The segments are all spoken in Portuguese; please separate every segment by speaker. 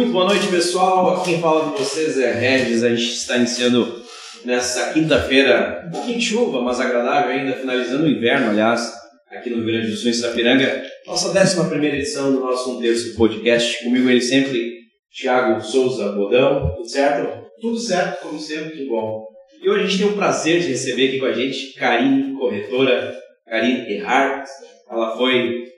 Speaker 1: Muito boa noite, pessoal. Quem fala com vocês é Regis. A gente está iniciando nessa quinta-feira, um pouquinho de chuva, mas agradável ainda, finalizando o inverno, aliás, aqui no Rio Grande do Sul, em Sapiranga. Nossa décima primeira edição do nosso Um Terço Podcast. Comigo ele sempre, Thiago Souza Bodão. Tudo certo?
Speaker 2: Tudo certo, como sempre.
Speaker 1: Que bom. E hoje a gente tem o prazer de receber aqui com a gente Karine, corretora, Karine Erhardt. Ela foi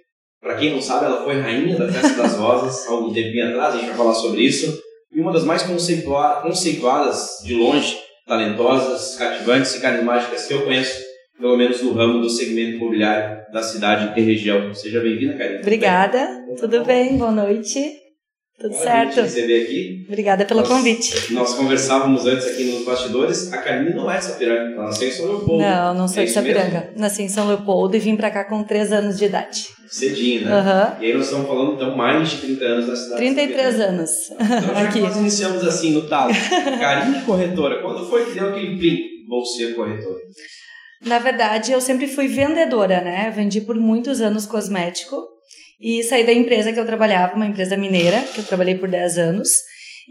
Speaker 1: para quem não sabe, ela foi rainha da Festa das Rosas há algum tempinho atrás, a gente vai falar sobre isso. E uma das mais conceitua conceituadas, de longe, talentosas, cativantes e carismáticas que eu conheço, pelo menos no ramo do segmento imobiliário da cidade e região. Seja bem-vinda, Karine.
Speaker 3: Obrigada, tudo bem? Boa noite. Tudo
Speaker 1: Pode
Speaker 3: certo?
Speaker 1: receber aqui.
Speaker 3: Obrigada pelo
Speaker 1: Nós-
Speaker 3: convite.
Speaker 1: Nós conversávamos antes aqui nos bastidores. A Karine não é de Sapiranga, ela nasceu em São Leopoldo.
Speaker 3: Não, não sou
Speaker 1: É
Speaker 3: de Sapiranga. Nasci em São Leopoldo e vim pra cá com 3 anos de idade.
Speaker 1: Cedinho, né?
Speaker 3: Aham.
Speaker 1: E aí nós estamos falando, então, mais de 30 anos da cidade. de
Speaker 3: 33
Speaker 1: Sapiranga.
Speaker 3: anos.
Speaker 1: Então, já
Speaker 3: Aqui.
Speaker 1: que nós iniciamos assim no talo, Karine corretora, quando foi que deu aquele plim? Vou ser corretora.
Speaker 3: Na verdade, eu sempre fui vendedora, né? Vendi por muitos anos cosmético e saí da empresa que eu trabalhava, uma empresa mineira, que eu trabalhei por 10 anos,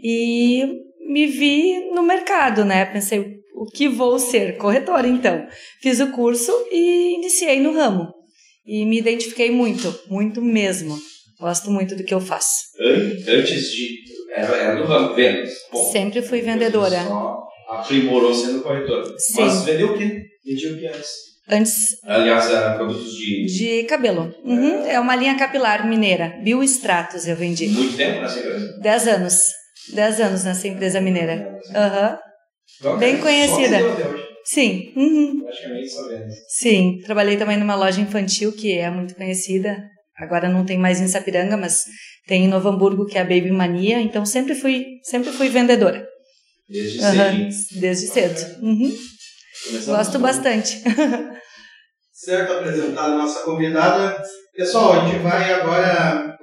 Speaker 3: e me vi no mercado, né? Pensei, o que vou ser? Corretora, então. Fiz o curso e iniciei no ramo. E me identifiquei muito, muito mesmo. Gosto muito do que eu faço.
Speaker 1: An- Antes de. Era, era do ramo, vendas. Bom,
Speaker 3: Sempre fui vendedora.
Speaker 1: Só aprimorou sendo corretora.
Speaker 3: Sim.
Speaker 1: Mas vendeu o quê? Vendia o que antes?
Speaker 3: Antes
Speaker 1: Aliás, era produtos de
Speaker 3: de cabelo. Uhum, É uma linha capilar mineira. Bioestratos eu vendi.
Speaker 1: muito tempo nessa empresa.
Speaker 3: 10 anos. 10 anos nessa empresa mineira. Aham.
Speaker 1: Então,
Speaker 3: Bem
Speaker 1: só
Speaker 3: conhecida. Sim. Uhum.
Speaker 1: Praticamente só vendas.
Speaker 3: Sim. Trabalhei também numa loja infantil que é muito conhecida. Agora não tem mais em Sapiranga, mas tem em Novo Hamburgo que é a Baby Mania. Então sempre fui, sempre fui vendedora.
Speaker 1: Desde
Speaker 3: Aham,
Speaker 1: cedinho.
Speaker 3: Desde cedo. Uhum.
Speaker 1: Começamos
Speaker 3: Gosto
Speaker 1: com-
Speaker 3: bastante.
Speaker 2: Certo, apresentar a nossa convidada. Pessoal, a gente vai agora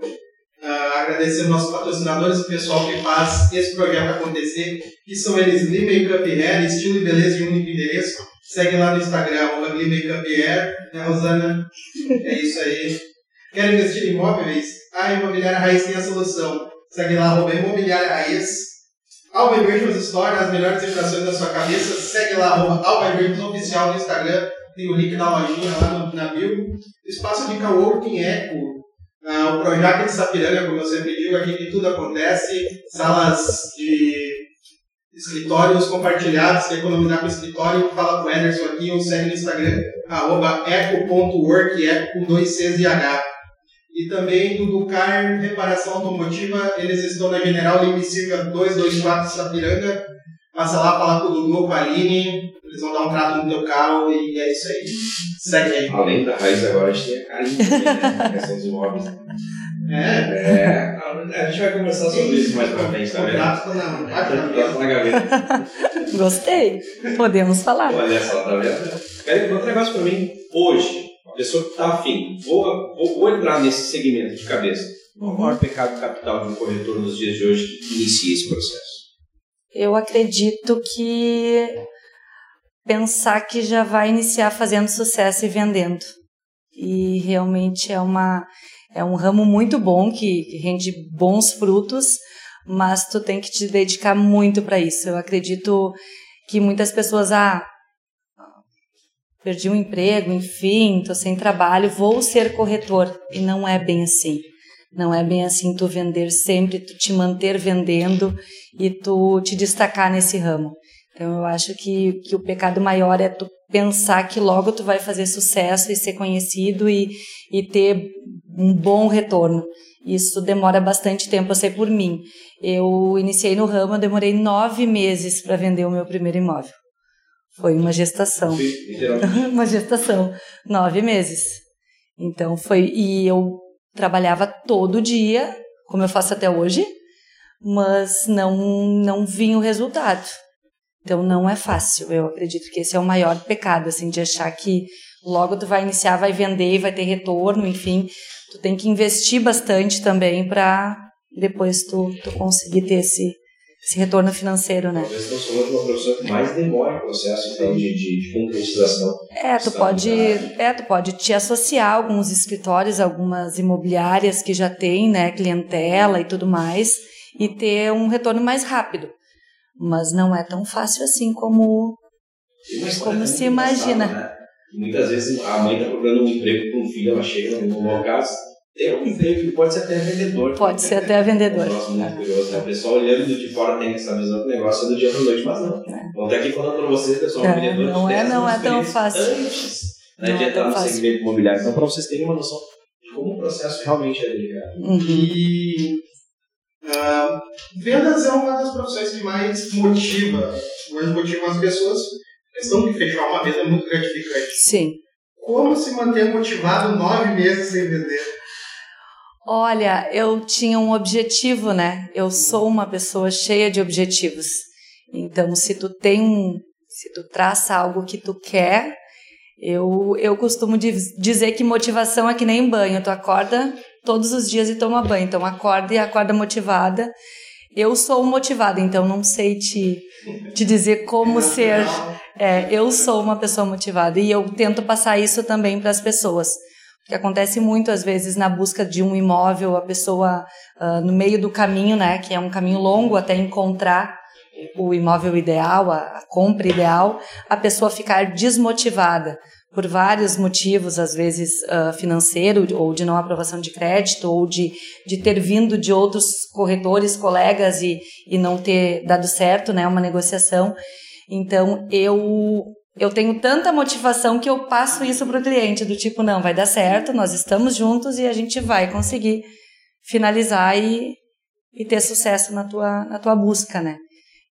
Speaker 2: ah, agradecer nossos patrocinadores, o pessoal que faz esse projeto acontecer, que são eles Glee Makeup Hair, estilo e beleza de um único endereço. Segue lá no Instagram, Glee Makeup Hair, né, Rosana? É isso aí. Quer investir em imóveis? A Imobiliária Raiz tem a solução. Segue lá, arroba Imobiliária Raiz. Alba Inversions Store, as melhores decorações da sua cabeça. Segue lá, arroba Alba Oficial no Instagram. Tem o link da lojinha lá no, na bio. Espaço de Coworking Eco. Ah, o Projac de Sapiranga, como eu sempre digo, aqui que tudo acontece. Salas de escritórios compartilhados, quer economizar com escritório, fala com o Ederson aqui ou segue no Instagram, arroba eco.work, eco com dois Cs e H. E também do Ducar Reparação Automotiva, eles estão na General Lima e Silva 224 Sapiranga. Passa lá, fala com o Dudu, com a Aline, eles vão dar um trato no teu carro e é isso aí. Segue aí.
Speaker 1: Além da raiz, agora a gente tem a Karine também, né? A questão dos imóveis.
Speaker 2: É,
Speaker 1: É, a gente vai conversar sobre isso mais pra frente também.
Speaker 2: tá na,
Speaker 1: gaveta.
Speaker 3: Gostei. Podemos falar.
Speaker 1: Olha só, tá vendo? Contar um negócio pra mim. Hoje, pessoa que tá afim, vou, vou, vou entrar nesse segmento de cabeça. Qual é o maior pecado capital de um corretor nos dias de hoje que inicia esse processo?
Speaker 3: Eu acredito que pensar que já vai iniciar fazendo sucesso e vendendo. E realmente é uma é um ramo muito bom que, que rende bons frutos, mas tu tem que te dedicar muito para isso. Eu acredito que muitas pessoas ah perdi um emprego, enfim, tô sem trabalho, vou ser corretor e não é bem assim. Não é bem assim tu vender sempre, tu te manter vendendo e tu te destacar nesse ramo. Então eu acho que, que o pecado maior é tu pensar que logo tu vai fazer sucesso e ser conhecido e, e ter um bom retorno. Isso demora bastante tempo, eu sei por mim. Eu iniciei no ramo, eu demorei nove meses para vender o meu primeiro imóvel. Foi uma gestação uma gestação, nove meses. Então foi e eu trabalhava todo dia, como eu faço até hoje, mas não não vinha o resultado. Então não é fácil. Eu acredito que esse é o maior pecado, assim, de achar que logo tu vai iniciar, vai vender, vai ter retorno, enfim, tu tem que investir bastante também para depois tu, tu conseguir ter esse esse retorno financeiro, né?
Speaker 1: Talvez falando de uma profissão que mais demora o processo então, de, de, de concretização.
Speaker 3: É, tu pode, é, tu pode te associar a alguns escritórios, algumas imobiliárias que já têm, né, clientela e tudo mais, e ter um retorno mais rápido. Mas não é tão fácil assim como, como se imagina.
Speaker 1: Né? Muitas vezes a mãe está procurando um emprego para um filho, ela chega no caso, tem um emprego que pode ser até vendedor.
Speaker 3: Pode ser até vendedor.
Speaker 1: É um negócio muito curioso, né? O pessoal olhando de fora tem essa visão do negócio do dia para noite, mas não. É. Vou até aqui falando para vocês, pessoal,
Speaker 3: é, vendedor não é, não é tão fácil.
Speaker 1: Antes né, de é entrar no fácil. segmento imobiliário. Então, para vocês terem uma noção de como o processo realmente é delicado.
Speaker 2: Uhum. E uh, vendas é uma das profissões que mais motiva, mais motiva as pessoas. A questão de fechar uma venda é muito gratificante.
Speaker 3: Sim.
Speaker 2: Como se manter motivado nove meses sem vender?
Speaker 3: Olha, eu tinha um objetivo, né? Eu sou uma pessoa cheia de objetivos. Então, se tu tem um, se tu traça algo que tu quer, eu, eu costumo dizer que motivação é que nem banho. Tu acorda todos os dias e toma banho. Então, acorda e acorda motivada. Eu sou motivada, então não sei te, te dizer como ser. É, eu sou uma pessoa motivada e eu tento passar isso também para as pessoas que acontece muito às vezes na busca de um imóvel, a pessoa uh, no meio do caminho, né, que é um caminho longo até encontrar o imóvel ideal, a, a compra ideal, a pessoa ficar desmotivada por vários motivos, às vezes uh, financeiro ou de não aprovação de crédito ou de, de ter vindo de outros corretores, colegas e, e não ter dado certo, né, uma negociação. Então eu eu tenho tanta motivação que eu passo isso para o cliente, do tipo, não, vai dar certo, nós estamos juntos e a gente vai conseguir finalizar e, e ter sucesso na tua, na tua busca, né?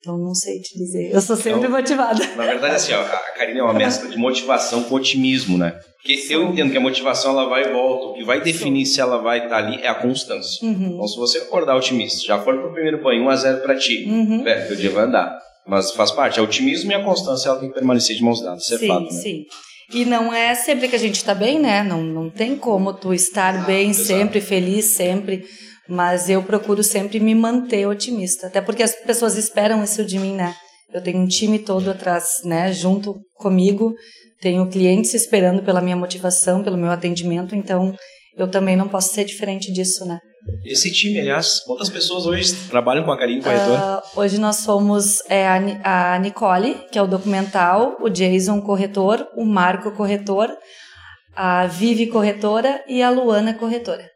Speaker 3: Então, não sei te dizer. Eu sou sempre então, motivada.
Speaker 1: Na verdade, assim, ó, a Karine é uma mescla de motivação com otimismo, né? Porque Sim. eu entendo que a motivação ela vai e volta. O que vai definir Sim. se ela vai estar ali é a constância. Uhum. Então, se você acordar otimista, já for pro primeiro banho, 1 a 0 para ti, uhum. velho, o dia vai andar. Mas faz parte. É o otimismo e a constância ela tem que permanecer de mãos dadas. Isso é
Speaker 3: sim,
Speaker 1: fato. Né?
Speaker 3: Sim. E não é sempre que a gente está bem, né? Não, não tem como tu estar bem exato. sempre, feliz sempre. Mas eu procuro sempre me manter otimista. Até porque as pessoas esperam isso de mim, né? Eu tenho um time todo atrás, né? Junto comigo. Tenho clientes esperando pela minha motivação, pelo meu atendimento. Então, eu também não posso ser diferente disso, né?
Speaker 1: Esse time, aliás, quantas pessoas hoje trabalham com a Karine Corretor?
Speaker 3: Uh, hoje nós somos é, a, a Nicole, que é o documental, o Jason Corretor, o Marco Corretor, a Vivi Corretora e a Luana Corretora.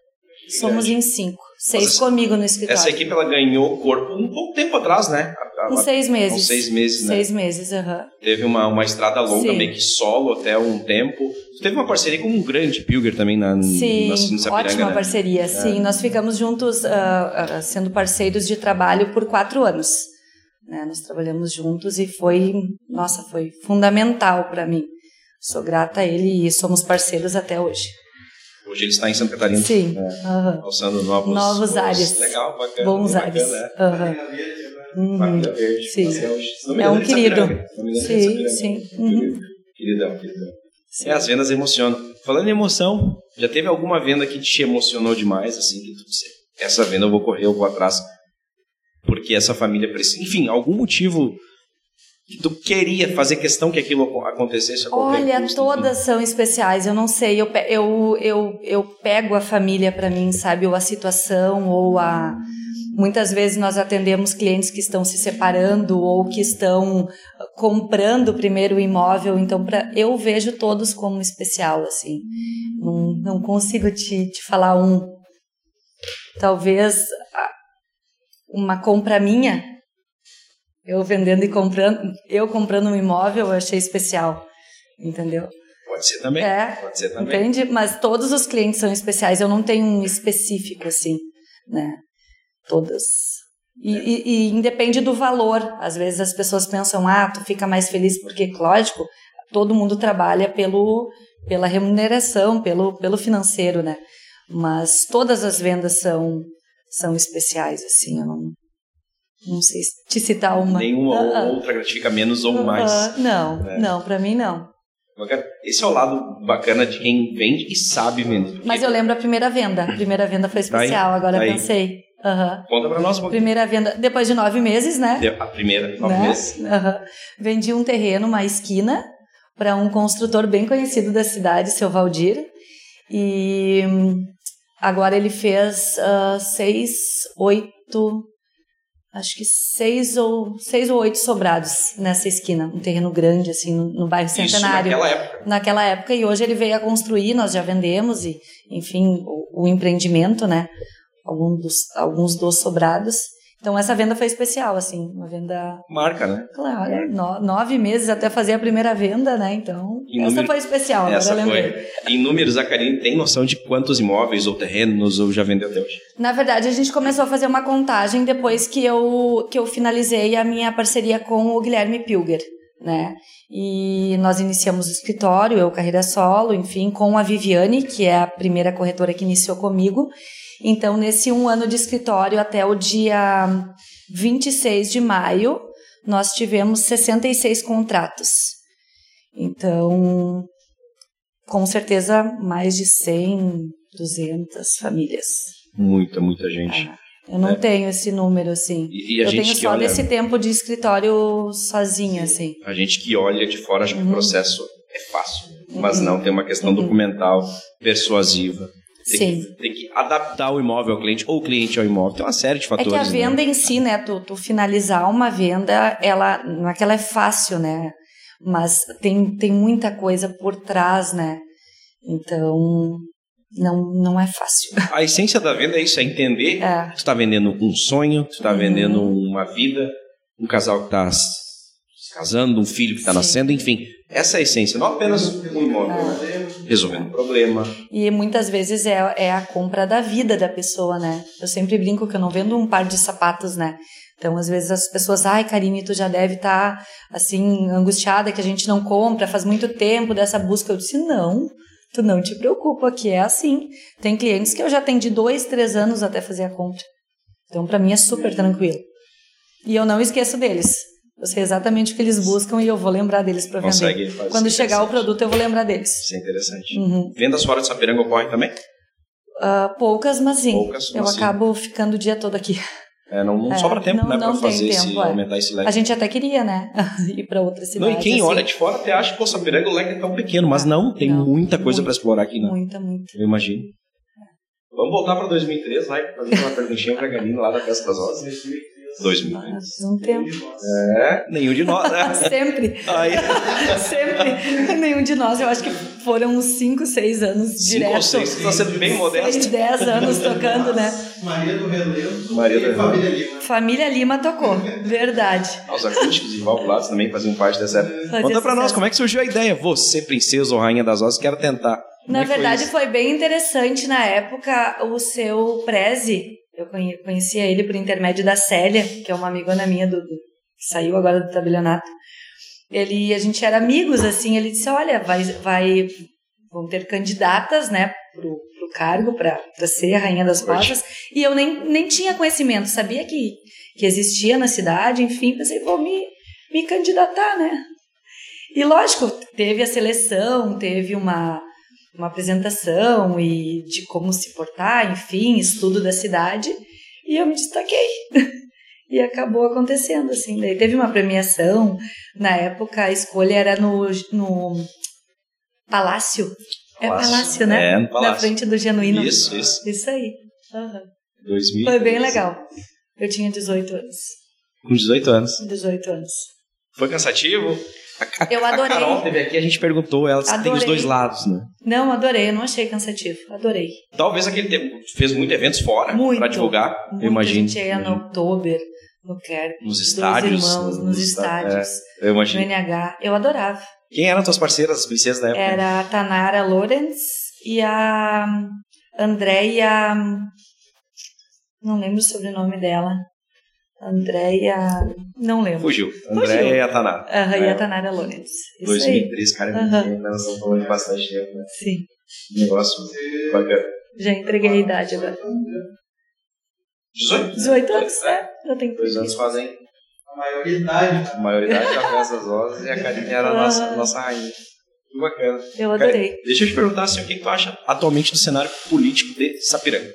Speaker 3: Somos em cinco. Seis Nossa, comigo no escritório.
Speaker 1: Essa equipe ela ganhou corpo um pouco tempo atrás, né?
Speaker 3: Com seis meses. Com
Speaker 1: seis meses, né?
Speaker 3: Seis meses, aham. Uhum.
Speaker 1: Teve uma, uma estrada longa, Sim. meio que solo até um tempo. Teve uma parceria com um grande Pilger também na
Speaker 3: Sim,
Speaker 1: na,
Speaker 3: na ótima né? parceria. É. Sim, nós ficamos juntos uh, uh, sendo parceiros de trabalho por quatro anos. Né? Nós trabalhamos juntos e foi, nossa, foi fundamental para mim. Sou grata a ele e somos parceiros até hoje.
Speaker 1: Hoje ele está em Santa Catarina.
Speaker 3: Sim. Né? Uhum.
Speaker 1: Alçando novos,
Speaker 3: novos ares.
Speaker 1: Legal, bacana.
Speaker 3: Bons
Speaker 1: bacana,
Speaker 3: ares.
Speaker 1: É.
Speaker 3: Uhum.
Speaker 1: Uhum. Verde.
Speaker 3: Sim. É, é um querido. Sim, sim. Uhum.
Speaker 1: Queridão, queridão. Sim. É, as vendas emocionam. Falando em emoção, já teve alguma venda que te emocionou demais, assim, que tu disse, essa venda eu vou correr, eu vou atrás, porque essa família precisa. Enfim, algum motivo que tu queria fazer questão que aquilo acontecesse?
Speaker 3: Olha,
Speaker 1: custo,
Speaker 3: todas enfim. são especiais. Eu não sei, eu, eu, eu, eu pego a família para mim, sabe? Ou a situação, ou a. Muitas vezes nós atendemos clientes que estão se separando ou que estão comprando primeiro o imóvel, então pra, eu vejo todos como especial, assim. Não, não consigo te, te falar um. Talvez uma compra minha eu vendendo e comprando, eu comprando um imóvel, eu achei especial, entendeu?
Speaker 1: Pode ser também.
Speaker 3: É,
Speaker 1: pode ser também.
Speaker 3: Entende? Mas todos os clientes são especiais. Eu não tenho um específico assim, né? Todas. E, é. e, e independe do valor. Às vezes as pessoas pensam, ah, tu fica mais feliz porque, lógico, todo mundo trabalha pelo, pela remuneração, pelo, pelo financeiro, né? Mas todas as vendas são, são especiais, assim. Eu não, não sei te citar uma.
Speaker 1: Nenhuma uh -uh. outra gratifica menos ou uh mais.
Speaker 3: Não, né? não, para mim não.
Speaker 1: Esse é o lado bacana de quem vende e sabe vender. Porque...
Speaker 3: Mas eu lembro a primeira venda. A primeira venda foi tá especial, tá agora tá pensei. Uhum.
Speaker 1: Conta pra nós um.
Speaker 3: Primeira venda, depois de nove meses, né?
Speaker 1: A primeira, nove né? meses.
Speaker 3: Uhum. Vendi um terreno, uma esquina, para um construtor bem conhecido da cidade, seu Valdir. E hum, agora ele fez uh, seis, oito acho que seis ou, seis ou oito sobrados nessa esquina, um terreno grande, assim, no, no bairro Centenário.
Speaker 1: Isso naquela época.
Speaker 3: Naquela época, e hoje ele veio a construir, nós já vendemos, e, enfim, o, o empreendimento, né? Alguns dos, alguns dos sobrados. Então essa venda foi especial, assim, uma venda.
Speaker 1: Marca, né?
Speaker 3: Claro, no, nove meses até fazer a primeira venda, né? Então
Speaker 1: Em
Speaker 3: essa
Speaker 1: número-
Speaker 3: foi especial.
Speaker 1: Essa foi. Em números, a Karine tem noção de quantos imóveis ou terrenos ou já vendeu até hoje?
Speaker 3: Na verdade, a gente começou a fazer uma contagem depois que eu, que eu finalizei a minha parceria com o Guilherme Pilger, né? E nós iniciamos o escritório, eu carreira solo, enfim, com a Viviane, que é a primeira corretora que iniciou comigo. Então, nesse um ano de escritório, até o dia 26 de maio, nós tivemos 66 contratos. Então, com certeza, mais de 100, 200 famílias.
Speaker 1: Muita, muita gente.
Speaker 3: Eu não tenho esse número, assim.
Speaker 1: E, e
Speaker 3: eu tenho só
Speaker 1: olha,
Speaker 3: desse tempo de escritório sozinha, assim.
Speaker 1: a gente que olha de fora acha que o
Speaker 3: Uhum.
Speaker 1: processo é fácil, mas
Speaker 3: Uhum.
Speaker 1: não tem uma questão
Speaker 3: Uhum.
Speaker 1: documental, persuasiva. Tem
Speaker 3: Sim.
Speaker 1: que, tem que adaptar o imóvel ao cliente ou o cliente ao imóvel. Tem uma série de
Speaker 3: É
Speaker 1: fatores.
Speaker 3: que a
Speaker 1: né?
Speaker 3: venda em si, né, tu, tu finalizar uma venda, ela, não é que ela é fácil, né, mas tem, tem muita coisa por trás, né, então não, não é fácil.
Speaker 1: A essência da venda é isso, é entender
Speaker 3: É,
Speaker 1: que tu está vendendo um sonho, tu está
Speaker 3: Uhum.
Speaker 1: vendendo uma vida, um casal que está se casando, um filho que está nascendo, enfim. Essa é a essência, não apenas um imóvel. Resolvendo um problema.
Speaker 3: e muitas vezes é, é a compra da vida da pessoa, né, eu sempre brinco que eu não vendo um par de sapatos, né, então às vezes as pessoas, ai Karine, tu já deve estar, assim, angustiada que a gente não compra, faz muito tempo dessa busca, eu disse, não, Tu não te preocupa, que é assim. Tem clientes que eu já atendi dois, três anos até fazer a compra. Então, para mim, é super tranquilo. E eu não esqueço deles. Eu sei exatamente o que eles buscam e eu vou lembrar deles para vender.
Speaker 1: Consegue fazer
Speaker 3: Quando chegar o produto, eu vou lembrar deles.
Speaker 1: Isso é interessante.
Speaker 3: Uhum.
Speaker 1: Vendas fora de Sapiranga ocorrem também?
Speaker 3: Ah, poucas, mas sim.
Speaker 1: Poucas,
Speaker 3: eu
Speaker 1: mas sim.
Speaker 3: acabo ficando o dia todo aqui.
Speaker 1: É, não, não
Speaker 3: É,
Speaker 1: sobra tempo,
Speaker 3: não-
Speaker 1: né,
Speaker 3: não
Speaker 1: para fazer esse,
Speaker 3: tempo, é.
Speaker 1: aumentar esse leque.
Speaker 3: A gente até queria, né? Ir para outra
Speaker 1: Não,
Speaker 3: cidade.
Speaker 1: e quem
Speaker 3: assim.
Speaker 1: olha de fora até acha que pô, Sapiranga o leque é tão pequeno, mas não, tem
Speaker 3: Não,
Speaker 1: muita coisa para explorar aqui, né?
Speaker 3: Muita, muita.
Speaker 1: Eu imagino. Vamos voltar para 2003, vai fazer uma perguntinha pra Galina lá da Festa das Rosas. 2003.
Speaker 3: Ah, faz um tempo.
Speaker 1: É, nenhum de nós, né?
Speaker 3: Sempre.
Speaker 1: Aí,
Speaker 3: Sempre. Nenhum de nós. Eu acho que foram uns 5, 6 anos
Speaker 1: cinco
Speaker 3: direto.
Speaker 1: ou seis, você tá sendo bem
Speaker 3: 6,
Speaker 1: modesto.
Speaker 3: 10 anos tocando, né?
Speaker 2: Maria do Relevo
Speaker 1: Maria do
Speaker 2: e Família Lima.
Speaker 3: Família Lima tocou. Verdade.
Speaker 1: Os acústicos e valvulados também faziam parte dessa época.
Speaker 3: Fazia
Speaker 1: Conta pra nós, como é que surgiu a ideia? Você, princesa ou rainha das rosas, quero tentar. Como
Speaker 3: Na
Speaker 1: é foi
Speaker 3: verdade,
Speaker 1: isso?
Speaker 3: foi bem interessante na época o seu Prezi. Eu conhe- conhecia ele por intermédio da Célia, que é uma amigona minha do, do- que saiu agora do tabelionato. Ele, a gente era amigos, assim. Ele disse: Olha, vai, vai, vão ter candidatas, né, pro, pro cargo para ser a rainha das rosas. E eu nem, nem tinha conhecimento, sabia que, que existia na cidade. Enfim, pensei: Vou me, me candidatar, né? E lógico, teve a seleção, teve uma uma apresentação e de como se portar, enfim, estudo da cidade, e eu me destaquei. e acabou acontecendo, assim. Daí teve uma premiação, na época a escolha era no, no Palácio. É
Speaker 1: Palácio.
Speaker 3: Palácio, né?
Speaker 1: É, no
Speaker 3: Na
Speaker 1: Palácio.
Speaker 3: frente do Genuíno.
Speaker 1: Isso, isso.
Speaker 3: Isso aí. Aham.
Speaker 1: 2000.
Speaker 3: Foi bem legal. Eu tinha 18 anos.
Speaker 1: Com 18 anos.
Speaker 3: 18 anos.
Speaker 1: Foi cansativo?
Speaker 3: Eu adorei.
Speaker 1: A Carol teve aqui, a gente perguntou, ela que tem os dois lados, né?
Speaker 3: Não, adorei, eu não achei cansativo. Adorei.
Speaker 1: Talvez aquele tempo fez muitos eventos fora pra divulgar,
Speaker 3: Muito,
Speaker 1: eu imagino.
Speaker 3: A gente ia no Oktober, no Kerb,
Speaker 1: Nos estádios.
Speaker 3: irmãos, nos
Speaker 1: está-
Speaker 3: estádios,
Speaker 1: é, eu
Speaker 3: no
Speaker 1: imagino.
Speaker 3: NH. Eu adorava.
Speaker 1: Quem eram tuas parceiras, as princesas da época?
Speaker 3: Era a Tanara Lorenz e a Andréia. Não lembro o sobrenome dela. Andréia. Não lembro.
Speaker 1: Fugiu. Andréia e a Tanara.
Speaker 3: Aham, e
Speaker 1: É.
Speaker 3: a Tanara Lorenz. Isso aí.
Speaker 1: 2003, cara,
Speaker 3: Aham.
Speaker 1: nós estamos falando de bastante tempo, né?
Speaker 3: Sim.
Speaker 1: Negócio bacana.
Speaker 3: Já entreguei a idade agora.
Speaker 1: 18?
Speaker 3: 18 anos, é. Já tenho
Speaker 1: Dois anos fazem
Speaker 2: A maioridade.
Speaker 1: a maioridade da festa das rosas e a Karine era a nossa, nossa rainha. Que bacana.
Speaker 3: Eu adorei.
Speaker 1: Cara, deixa eu te perguntar assim, o que, que tu acha atualmente do cenário político de Sapiranga?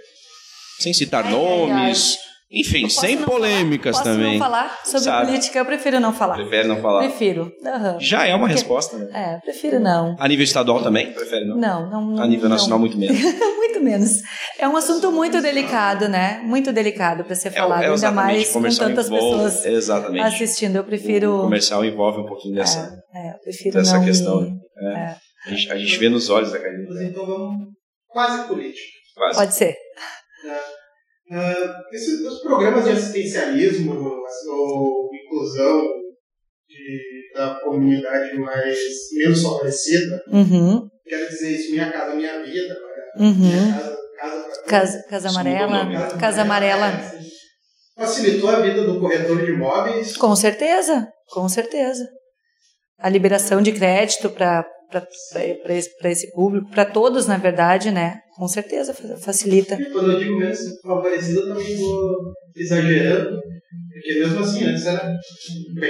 Speaker 1: Sem citar
Speaker 3: ai,
Speaker 1: nomes, Enfim,
Speaker 3: Posso
Speaker 1: sem
Speaker 3: não
Speaker 1: polêmicas
Speaker 3: falar? Posso
Speaker 1: também.
Speaker 3: não falar sobre
Speaker 1: Sabe?
Speaker 3: política? Eu prefiro não falar.
Speaker 1: Prefere não falar?
Speaker 3: Prefiro. Aham.
Speaker 1: Já é uma
Speaker 3: Porque-
Speaker 1: resposta, né?
Speaker 3: É, prefiro não.
Speaker 1: A nível estadual também? Prefere não?
Speaker 3: Não, não.
Speaker 1: A nível
Speaker 3: não.
Speaker 1: nacional, muito menos.
Speaker 3: muito menos. É um assunto muito delicado, né? Muito delicado para ser falado, ainda
Speaker 1: exatamente,
Speaker 3: mais com tantas
Speaker 1: envolve-
Speaker 3: pessoas
Speaker 1: Exatamente.
Speaker 3: assistindo. Eu
Speaker 1: O
Speaker 3: prefiro.
Speaker 1: comercial envolve um pouquinho dessa,
Speaker 3: É, eu prefiro
Speaker 1: dessa
Speaker 3: não.
Speaker 1: questão.
Speaker 3: me-
Speaker 1: né? É. A, gente, a gente vê nos olhos da Karine.
Speaker 2: Mas então vamos quase política.
Speaker 1: Quase.
Speaker 3: Pode ser.
Speaker 2: Ah, esses os programas de assistencialismo ou inclusão de- da comunidade mais menos favorecida,
Speaker 3: Uhum,
Speaker 2: quero dizer isso, Minha Casa Minha Vida,
Speaker 3: uhum.
Speaker 2: Minha Casa, casa,
Speaker 3: Casa, casa amarela.
Speaker 1: nome.
Speaker 3: Casa amarela.
Speaker 2: é, Facilitou a vida do corretor de imóveis.
Speaker 3: Com certeza, com certeza. A liberação de crédito para esse, pra esse público, para todos, na verdade, né? Com certeza fa- facilita.
Speaker 2: E quando eu digo menos favorecida, eu também estou exagerando, porque mesmo assim, antes era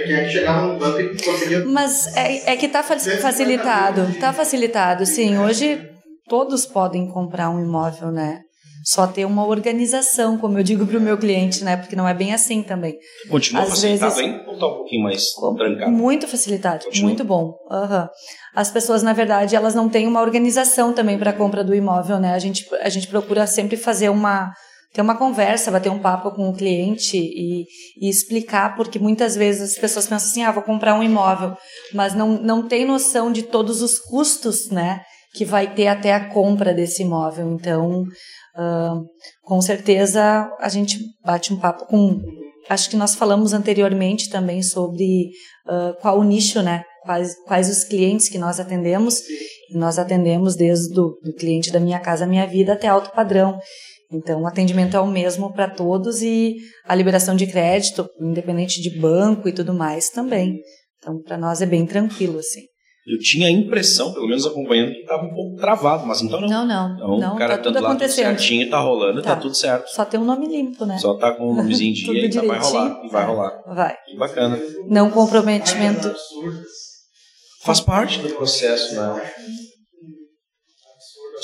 Speaker 2: quem é que chegava no banco e conseguia.
Speaker 3: Mas é, é que está facilitado, está facilitado, sim. Hoje todos podem comprar um imóvel, né? Só ter uma organização, como eu digo para o meu cliente, né? Porque não é bem assim também.
Speaker 1: Continua
Speaker 3: Às
Speaker 1: facilitado
Speaker 3: vezes-
Speaker 1: ainda ou tá um pouquinho mais trancado?
Speaker 3: Muito facilitado,
Speaker 1: Continua.
Speaker 3: muito bom. Aham. As pessoas, na verdade, elas não têm uma organização também para a compra do imóvel, né? A gente, a gente procura sempre fazer uma ter uma conversa, bater um papo com o cliente e, e explicar, porque muitas vezes as pessoas pensam assim, ah, vou comprar um imóvel, mas não, não tem noção de todos os custos, né, que vai ter até a compra desse imóvel. Então, ah, com certeza, a gente bate um papo com acho que nós falamos anteriormente também sobre ah, qual o nicho, né? Quais, quais os clientes que nós atendemos. E nós atendemos desde do, do cliente da Minha Casa Minha Vida até alto padrão. Então, o atendimento é o mesmo para todos e a liberação de crédito, independente de banco e tudo mais, também. Então, para nós é bem tranquilo, assim.
Speaker 1: Eu tinha a impressão, pelo menos acompanhando, que estava um pouco travado, mas então não.
Speaker 3: Não, não.
Speaker 1: Então,
Speaker 3: não,
Speaker 1: o cara
Speaker 3: tá tudo
Speaker 1: lá tudo certinho, tá rolando, tá.
Speaker 3: Tá.
Speaker 1: tudo certo.
Speaker 3: Só tem um nome limpo, né?
Speaker 1: Só tá com o nomezinho de dia e tá, vai rolar. E vai
Speaker 3: É.
Speaker 1: rolar.
Speaker 3: Vai.
Speaker 1: Que bacana.
Speaker 3: Não comprometimento.
Speaker 1: Faz parte do processo, né?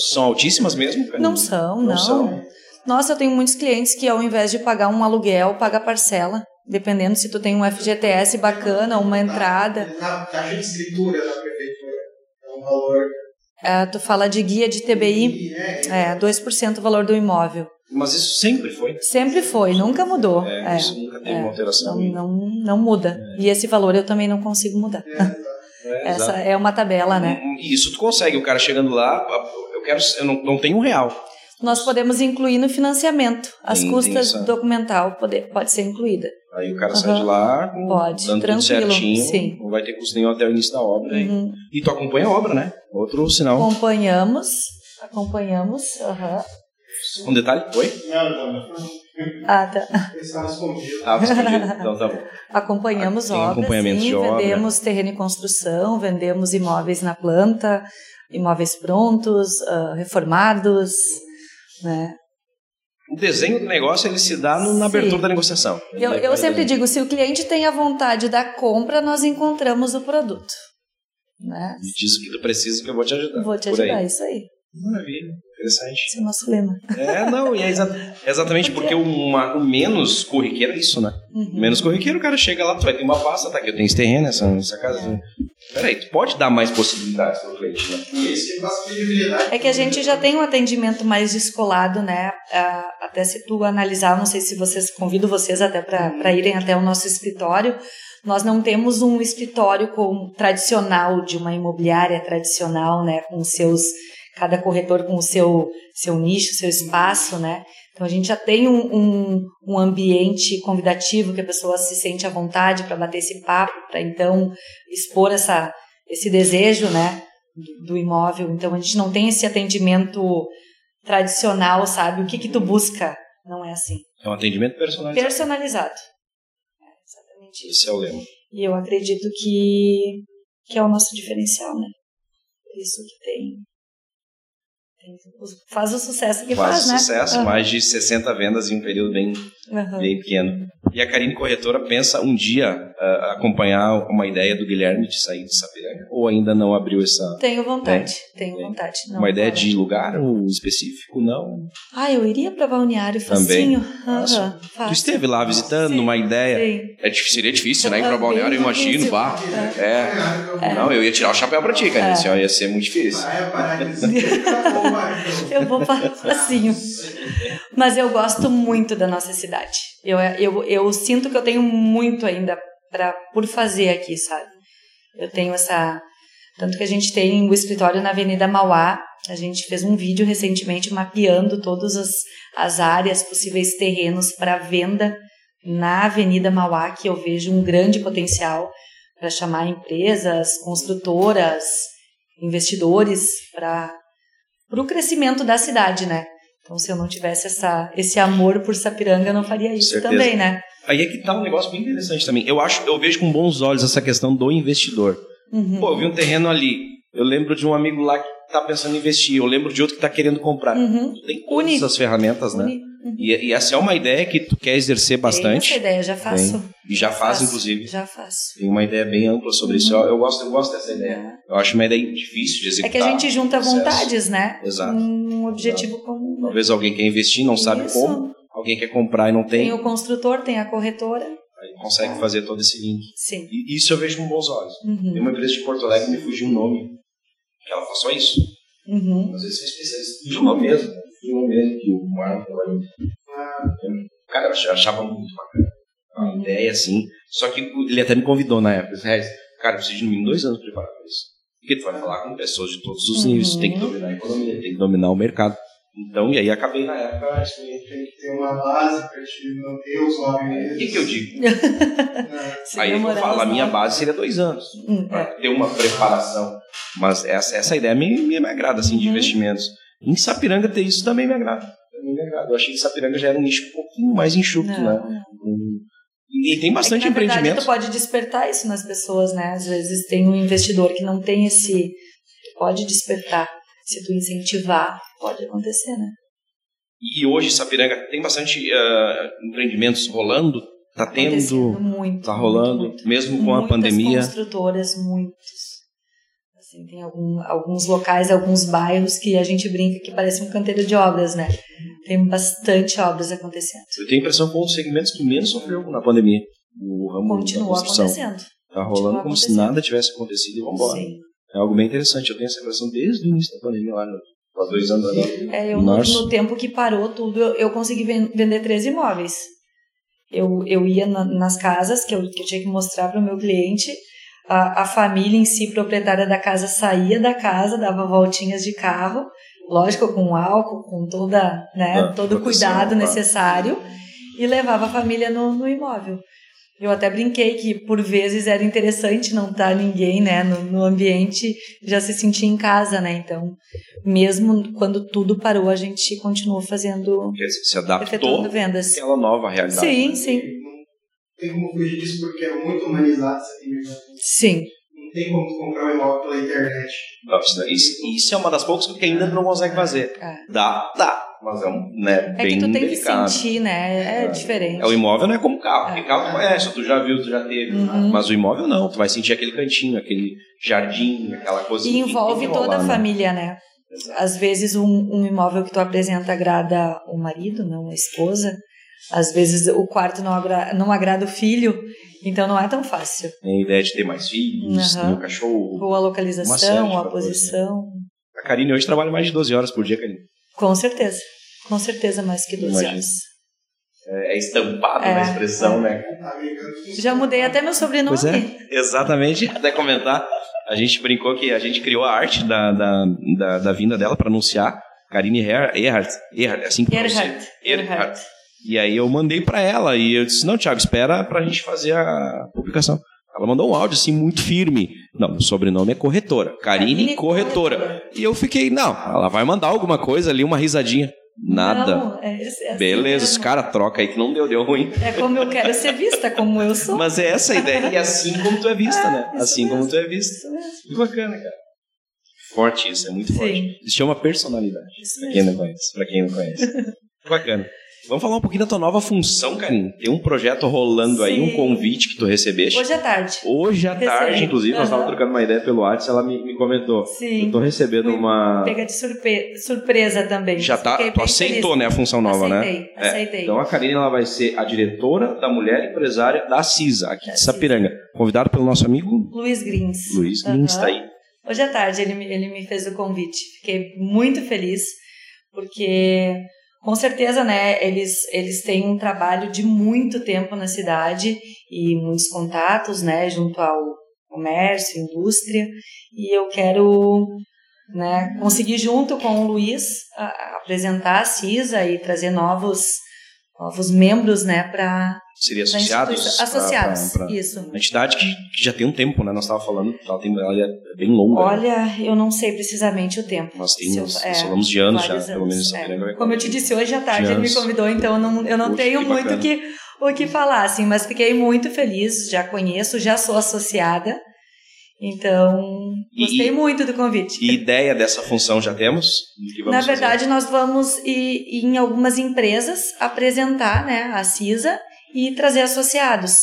Speaker 1: São altíssimas mesmo? cara?
Speaker 3: Não são,
Speaker 1: Não
Speaker 3: não.
Speaker 1: são.
Speaker 3: Nossa, eu tenho muitos clientes que ao invés de pagar um aluguel, paga parcela. Dependendo se tu tem um FGTS bacana, uma entrada.
Speaker 2: Na taxa de escritura da prefeitura. É um valor.
Speaker 3: É, tu fala de guia de TBI,
Speaker 2: É,
Speaker 3: é 2% o valor do imóvel.
Speaker 1: Mas isso sempre foi.
Speaker 3: Sempre foi, nunca mudou.
Speaker 1: É,
Speaker 3: É,
Speaker 1: isso nunca teve
Speaker 3: é.
Speaker 1: uma alteração.
Speaker 3: não, não, não muda. E esse valor eu também não consigo mudar.
Speaker 1: É,
Speaker 3: Essa é uma tabela, né?
Speaker 1: Isso tu consegue, o cara chegando lá, eu quero, eu não, não tenho um real.
Speaker 3: Nós podemos incluir no financiamento. As
Speaker 1: Tem-
Speaker 3: custas
Speaker 1: tem essa-
Speaker 3: documental pode, pode ser incluída.
Speaker 1: Aí o cara sai
Speaker 3: Aham.
Speaker 1: de lá, com-
Speaker 3: Pode,
Speaker 1: dando tudo
Speaker 3: tranquilo,
Speaker 1: certinho,
Speaker 3: sim.
Speaker 1: não vai ter custo nenhum até o início da obra. hein?
Speaker 3: Uhum.
Speaker 1: E tu acompanha a obra, né? Outro sinal.
Speaker 3: Acompanhamos, acompanhamos. aham.
Speaker 1: Um detalhe? Oi?
Speaker 2: Não, não, não.
Speaker 3: Ah, tá.
Speaker 2: Eles estavam escondidos.
Speaker 1: Ah, escondido. então tá bom.
Speaker 3: Acompanhamos
Speaker 1: Ah,
Speaker 3: obras,
Speaker 1: acompanhamento
Speaker 3: sim,
Speaker 1: de obra.
Speaker 3: vendemos terreno em construção, vendemos imóveis na planta, imóveis prontos, ah, reformados, né?
Speaker 1: O desenho do negócio ele se dá no- na
Speaker 3: Sim.
Speaker 1: abertura da negociação.
Speaker 3: Eu, eu sempre digo, se o cliente tem a vontade da compra, nós encontramos o produto. Né?
Speaker 1: Me diz o que tu precisa que eu vou te ajudar.
Speaker 3: Vou te
Speaker 1: Por aí.
Speaker 3: ajudar, isso aí.
Speaker 1: Maravilha, interessante.
Speaker 3: Esse é o nosso lema.
Speaker 1: É, não, e é exa- exatamente porque uma- o menos corriqueiro é isso, né?
Speaker 3: Uhum.
Speaker 1: Menos corriqueiro, o cara chega lá, tu vai ter uma pasta, tá aqui, eu tenho esse terreno, essa, essa casa. Peraí, tu pode dar mais possibilidades pro cliente, né?
Speaker 2: Credibilidade.
Speaker 3: É que a gente já tem um atendimento mais descolado, né? Ah, até se tu analisar, não sei se vocês, convido vocês até para irem até o nosso escritório. Nós não temos um escritório com tradicional de uma imobiliária tradicional, né? Com seus cada corretor com o seu seu nicho, seu espaço, né? Então a gente já tem um, um, um ambiente convidativo que a pessoa se sente à vontade para bater esse papo, para então expor essa esse desejo, né? do, do imóvel. Então a gente não tem esse atendimento tradicional, sabe? O que que tu busca? Não é assim.
Speaker 1: É um atendimento personalizado.
Speaker 3: Personalizado. É exatamente isso.
Speaker 1: Esse é o lema.
Speaker 3: E eu acredito que que é o nosso diferencial, né? Por isso que tem faz o sucesso que faz,
Speaker 1: Faz
Speaker 3: né?
Speaker 1: sucesso,
Speaker 3: Aham.
Speaker 1: mais de 60 vendas em um período bem,
Speaker 3: Aham.
Speaker 1: bem pequeno. E a Karine Corretora pensa um dia ah, acompanhar uma ideia do Guilherme de sair de Sapiranga? Ou ou ainda não abriu essa.
Speaker 3: Tenho vontade, tenho vontade. Não,
Speaker 1: Uma ideia de lugar um específico, não?
Speaker 3: Ah, eu iria pra Balneário
Speaker 1: Também.
Speaker 3: facinho.
Speaker 1: Fácil.
Speaker 3: Aham,
Speaker 1: Tu esteve lá visitando,
Speaker 3: Sim,
Speaker 1: uma ideia.
Speaker 3: Sim.
Speaker 1: É difícil, seria difícil, né? Ir pra
Speaker 3: Ah,
Speaker 1: balneário, eu imagino, bah. É. Não, eu ia tirar o chapéu pra ti, cara.
Speaker 3: É.
Speaker 1: Assim, ia ser muito difícil.
Speaker 3: Eu vou fa- facinho. Mas eu gosto muito da nossa cidade. Eu, eu, eu sinto que eu tenho muito ainda pra, por fazer aqui, sabe? Eu tenho essa. Tanto que a gente tem o escritório na Avenida Mauá. A gente fez um vídeo recentemente mapeando todas as, as áreas, possíveis terrenos para venda na Avenida Mauá, que eu vejo um grande potencial para chamar empresas, construtoras, investidores para o crescimento da cidade, né? Então, se eu não tivesse essa, esse amor por Sapiranga, eu não faria isso também, né?
Speaker 1: Aí é que tá um negócio bem interessante também. Eu acho, eu vejo com bons olhos essa questão do investidor.
Speaker 3: Uhum.
Speaker 1: Pô, eu vi um terreno ali. Eu lembro de um amigo lá que tá pensando em investir. Eu lembro de outro que tá querendo comprar.
Speaker 3: Uhum.
Speaker 1: Tu tem todas
Speaker 3: Uni.
Speaker 1: essas ferramentas, né?
Speaker 3: Uni- uhum.
Speaker 1: E, e essa é uma ideia que tu quer exercer bastante.
Speaker 3: essa ideia, já faço.
Speaker 1: Tem. E já faz,
Speaker 3: Faço,
Speaker 1: inclusive.
Speaker 3: Já faço.
Speaker 1: Tem uma ideia bem ampla sobre isso. Eu, eu gosto, eu gosto dessa ideia.
Speaker 3: É.
Speaker 1: Eu acho uma ideia difícil de
Speaker 3: É
Speaker 1: executar.
Speaker 3: que a gente junta vontades, né?
Speaker 1: Exato.
Speaker 3: Um objetivo comum. né?
Speaker 1: Talvez alguém quer investir, não sabe
Speaker 3: Isso.
Speaker 1: como. Alguém quer comprar e não tem.
Speaker 3: Tem o construtor, tem a corretora.
Speaker 1: Aí consegue fazer todo esse link.
Speaker 3: Sim.
Speaker 1: E isso eu vejo com bons olhos. Tem
Speaker 3: Uhum.
Speaker 1: uma empresa de Porto Alegre, me fugiu o nome. Que ela faz só isso.
Speaker 3: Uhum.
Speaker 1: Mas eles são especialistas. Fugiu mesmo. né? Fugiu o nome mesmo que o Marlon trabalhou. Cara, eu ach- achava muito bacana. Uma ideia assim. Só que ele até me convidou na época. Ele disse, "Regis, Cara, eu preciso de no mínimo dois anos preparado para isso. Porque tu vai falar com pessoas de todos os
Speaker 3: Uhum.
Speaker 1: níveis. Tem que dominar a economia, tem que dominar o mercado. Então, e aí acabei na época.
Speaker 2: Acho que a gente tem que ter uma base para te manter os nove
Speaker 1: O
Speaker 2: meses.
Speaker 1: que, que eu digo?
Speaker 2: né?
Speaker 3: Se
Speaker 1: Aí eu falo, a minha base seria dois anos.
Speaker 3: Hum,
Speaker 1: para
Speaker 3: é.
Speaker 1: ter uma preparação. Mas essa, essa ideia me, me, me agrada, assim, de
Speaker 3: Uhum.
Speaker 1: investimentos. Em Sapiranga ter isso também me agrada. Também me agrada. Eu achei que Sapiranga já era um nicho um pouquinho mais enxuto,
Speaker 3: Não,
Speaker 1: né?
Speaker 3: não.
Speaker 1: Um- E, tem bastante
Speaker 3: é que, na verdade,
Speaker 1: empreendimento.
Speaker 3: tu pode despertar isso nas pessoas, né? Às vezes tem um investidor que não tem esse... Pode despertar. Se tu incentivar, pode acontecer, né?
Speaker 1: E hoje Sapiranga tem bastante ah, empreendimentos rolando. Tá
Speaker 3: Acontecendo
Speaker 1: tendo,
Speaker 3: muito.
Speaker 1: tá rolando,
Speaker 3: muito, muito.
Speaker 1: mesmo com a
Speaker 3: Muitas
Speaker 1: pandemia.
Speaker 3: construtoras, muitos. Assim, tem algum- alguns locais, alguns bairros que a gente brinca que parece um canteiro de obras, né? Tem bastante obras acontecendo.
Speaker 1: Eu tenho a impressão que um dos segmentos que menos sofreu na pandemia. O ramo da
Speaker 3: Continua
Speaker 1: construção.
Speaker 3: acontecendo.
Speaker 1: Tá rolando como se nada tivesse acontecido e vambora.
Speaker 3: Sim.
Speaker 1: É algo bem interessante. Eu tenho essa impressão desde o início da pandemia, lá no, há dois anos agora.
Speaker 3: É, eu no, no tempo que parou tudo, eu, eu consegui ven- vender três imóveis. Eu, eu ia na- nas casas que eu, que eu tinha que mostrar para o meu cliente, a, a família em si, proprietária da casa, saía da casa, dava voltinhas de carro, lógico, com álcool, com toda, né,
Speaker 1: Ah,
Speaker 3: todo o cuidado necessário, e levava a família no, no imóvel. Eu até brinquei que por vezes era interessante não estar ninguém, né, no, no ambiente, já se sentir em casa, né? Então, mesmo quando tudo parou, a gente continuou fazendo,
Speaker 1: se adaptou
Speaker 3: efetuando vendas.
Speaker 1: àquela nova realidade.
Speaker 3: Sim, sim,
Speaker 2: Não tem como fugir disso porque é muito humanizado isso aqui mesmo.
Speaker 3: sim.
Speaker 2: Não tem como tu comprar um imóvel pela internet.
Speaker 1: Não, isso, isso- é uma das poucas que ainda não consegue fazer.
Speaker 3: É.
Speaker 1: Dá, dá. Mas é um, né,
Speaker 3: É
Speaker 1: bem
Speaker 3: que tu tem
Speaker 1: delicado.
Speaker 3: que sentir, né? É diferente.
Speaker 1: É, o imóvel não é como carro.
Speaker 3: É.
Speaker 1: Porque carro tu conhece, tu já viu, tu já teve.
Speaker 3: Uhum.
Speaker 1: Mas o imóvel não. Tu vai sentir aquele cantinho, aquele jardim, aquela coisa.
Speaker 3: E
Speaker 1: que
Speaker 3: envolve
Speaker 1: que
Speaker 3: toda a
Speaker 1: rolar, né?
Speaker 3: família, né? Às vezes um, um imóvel que tu apresenta agrada o marido, não a esposa. Às vezes o quarto não, agra não agrada o filho, então não é tão fácil.
Speaker 1: Tem a ideia de ter mais filhos,
Speaker 3: Uhum.
Speaker 1: ter um cachorro.
Speaker 3: Ou a localização, ou a posição.
Speaker 1: A Karine hoje trabalha mais de 12 horas por dia, Karine.
Speaker 3: Com certeza. Com certeza mais que 12
Speaker 1: Imagino.
Speaker 3: horas.
Speaker 1: É, é estampado
Speaker 3: É,
Speaker 1: na expressão, né?
Speaker 2: Brincando com
Speaker 3: Já mudei até meu sobrenome.
Speaker 1: Pois é, exatamente. Até comentar, a gente brincou que a gente criou a arte da, da, da, da vinda dela para anunciar. Karine Erhardt. Erhardt, é assim que. Erhardt.
Speaker 3: Erhard.
Speaker 1: E aí eu mandei para ela e eu disse, não, Thiago, espera pra gente fazer a publicação. Ela mandou um áudio assim muito firme. Não, o sobrenome é corretora. Karine, corretora.
Speaker 3: Corretora.
Speaker 1: E eu fiquei, não, ela vai mandar alguma coisa ali, uma risadinha. Nada.
Speaker 3: Não, é, é assim
Speaker 1: Beleza, os caras troca aí que não deu, deu ruim.
Speaker 3: É como eu quero ser vista, como eu sou.
Speaker 1: Mas é essa a ideia. E assim como tu é vista, né?
Speaker 3: isso
Speaker 1: Assim como
Speaker 3: mesmo.
Speaker 1: tu é vista. Que bacana, cara. Forte isso, é muito forte.
Speaker 3: Sim.
Speaker 1: Isso chama personalidade.
Speaker 3: Isso
Speaker 1: Pra quem não conhece. Pra quem não conhece. bacana. Vamos falar um pouquinho da tua nova função, Karine. Tem um projeto rolando aí, um
Speaker 3: Sim.
Speaker 1: convite que tu recebeste.
Speaker 3: Hoje à tarde.
Speaker 1: Hoje à
Speaker 3: Recebi.
Speaker 1: tarde, inclusive, nós
Speaker 3: Aham.
Speaker 1: estávamos trocando uma ideia pelo WhatsApp, ela me, me comentou.
Speaker 3: Sim.
Speaker 1: Eu tô recebendo uma.
Speaker 3: Pega de surpe- surpresa também.
Speaker 1: Já tá. Tu aceitou,
Speaker 3: feliz.
Speaker 1: né, a função nova, né?
Speaker 3: aceitei,
Speaker 1: É,
Speaker 3: Aceitei.
Speaker 1: Então a Karine ela vai ser a diretora da mulher empresária da CISA, aqui
Speaker 3: Da
Speaker 1: de Sapiranga. Convidado pelo nosso amigo
Speaker 3: Luiz Grins.
Speaker 1: Luiz Lins, tá aí.
Speaker 3: Hoje à tarde ele, ele me fez o convite. Fiquei muito feliz, porque com certeza, né, eles, eles têm um trabalho de muito tempo na cidade e muitos contatos, né, junto ao comércio, indústria, e eu quero né, conseguir junto com o Luiz apresentar a CISA e trazer novos novos membros, né, para
Speaker 1: Seria associados? pra-
Speaker 3: associados,
Speaker 1: pra- pra-
Speaker 3: isso.
Speaker 1: Uma entidade que, que já tem um tempo, né? Nós estávamos falando, ela, tem, ela é bem longa. né?
Speaker 3: Olha, eu não sei precisamente o tempo.
Speaker 1: Nós
Speaker 3: Se eu-
Speaker 1: temos,
Speaker 3: é,
Speaker 1: falamos de anos já,
Speaker 3: vários
Speaker 1: pelo
Speaker 3: anos,
Speaker 1: menos
Speaker 3: é. Como eu te disse, hoje à tarde
Speaker 1: De
Speaker 3: ele me
Speaker 1: anos.
Speaker 3: convidou, então eu não, eu não
Speaker 1: Poxa,
Speaker 3: tenho muito
Speaker 1: bacana.
Speaker 3: que, o que falar, assim, mas fiquei muito feliz, já conheço, já sou associada, então
Speaker 1: E-
Speaker 3: gostei muito do convite.
Speaker 1: E ideia dessa função já temos?
Speaker 3: Na
Speaker 1: fazer?
Speaker 3: verdade, nós vamos ir, ir em algumas empresas apresentar né, a CISA e trazer associados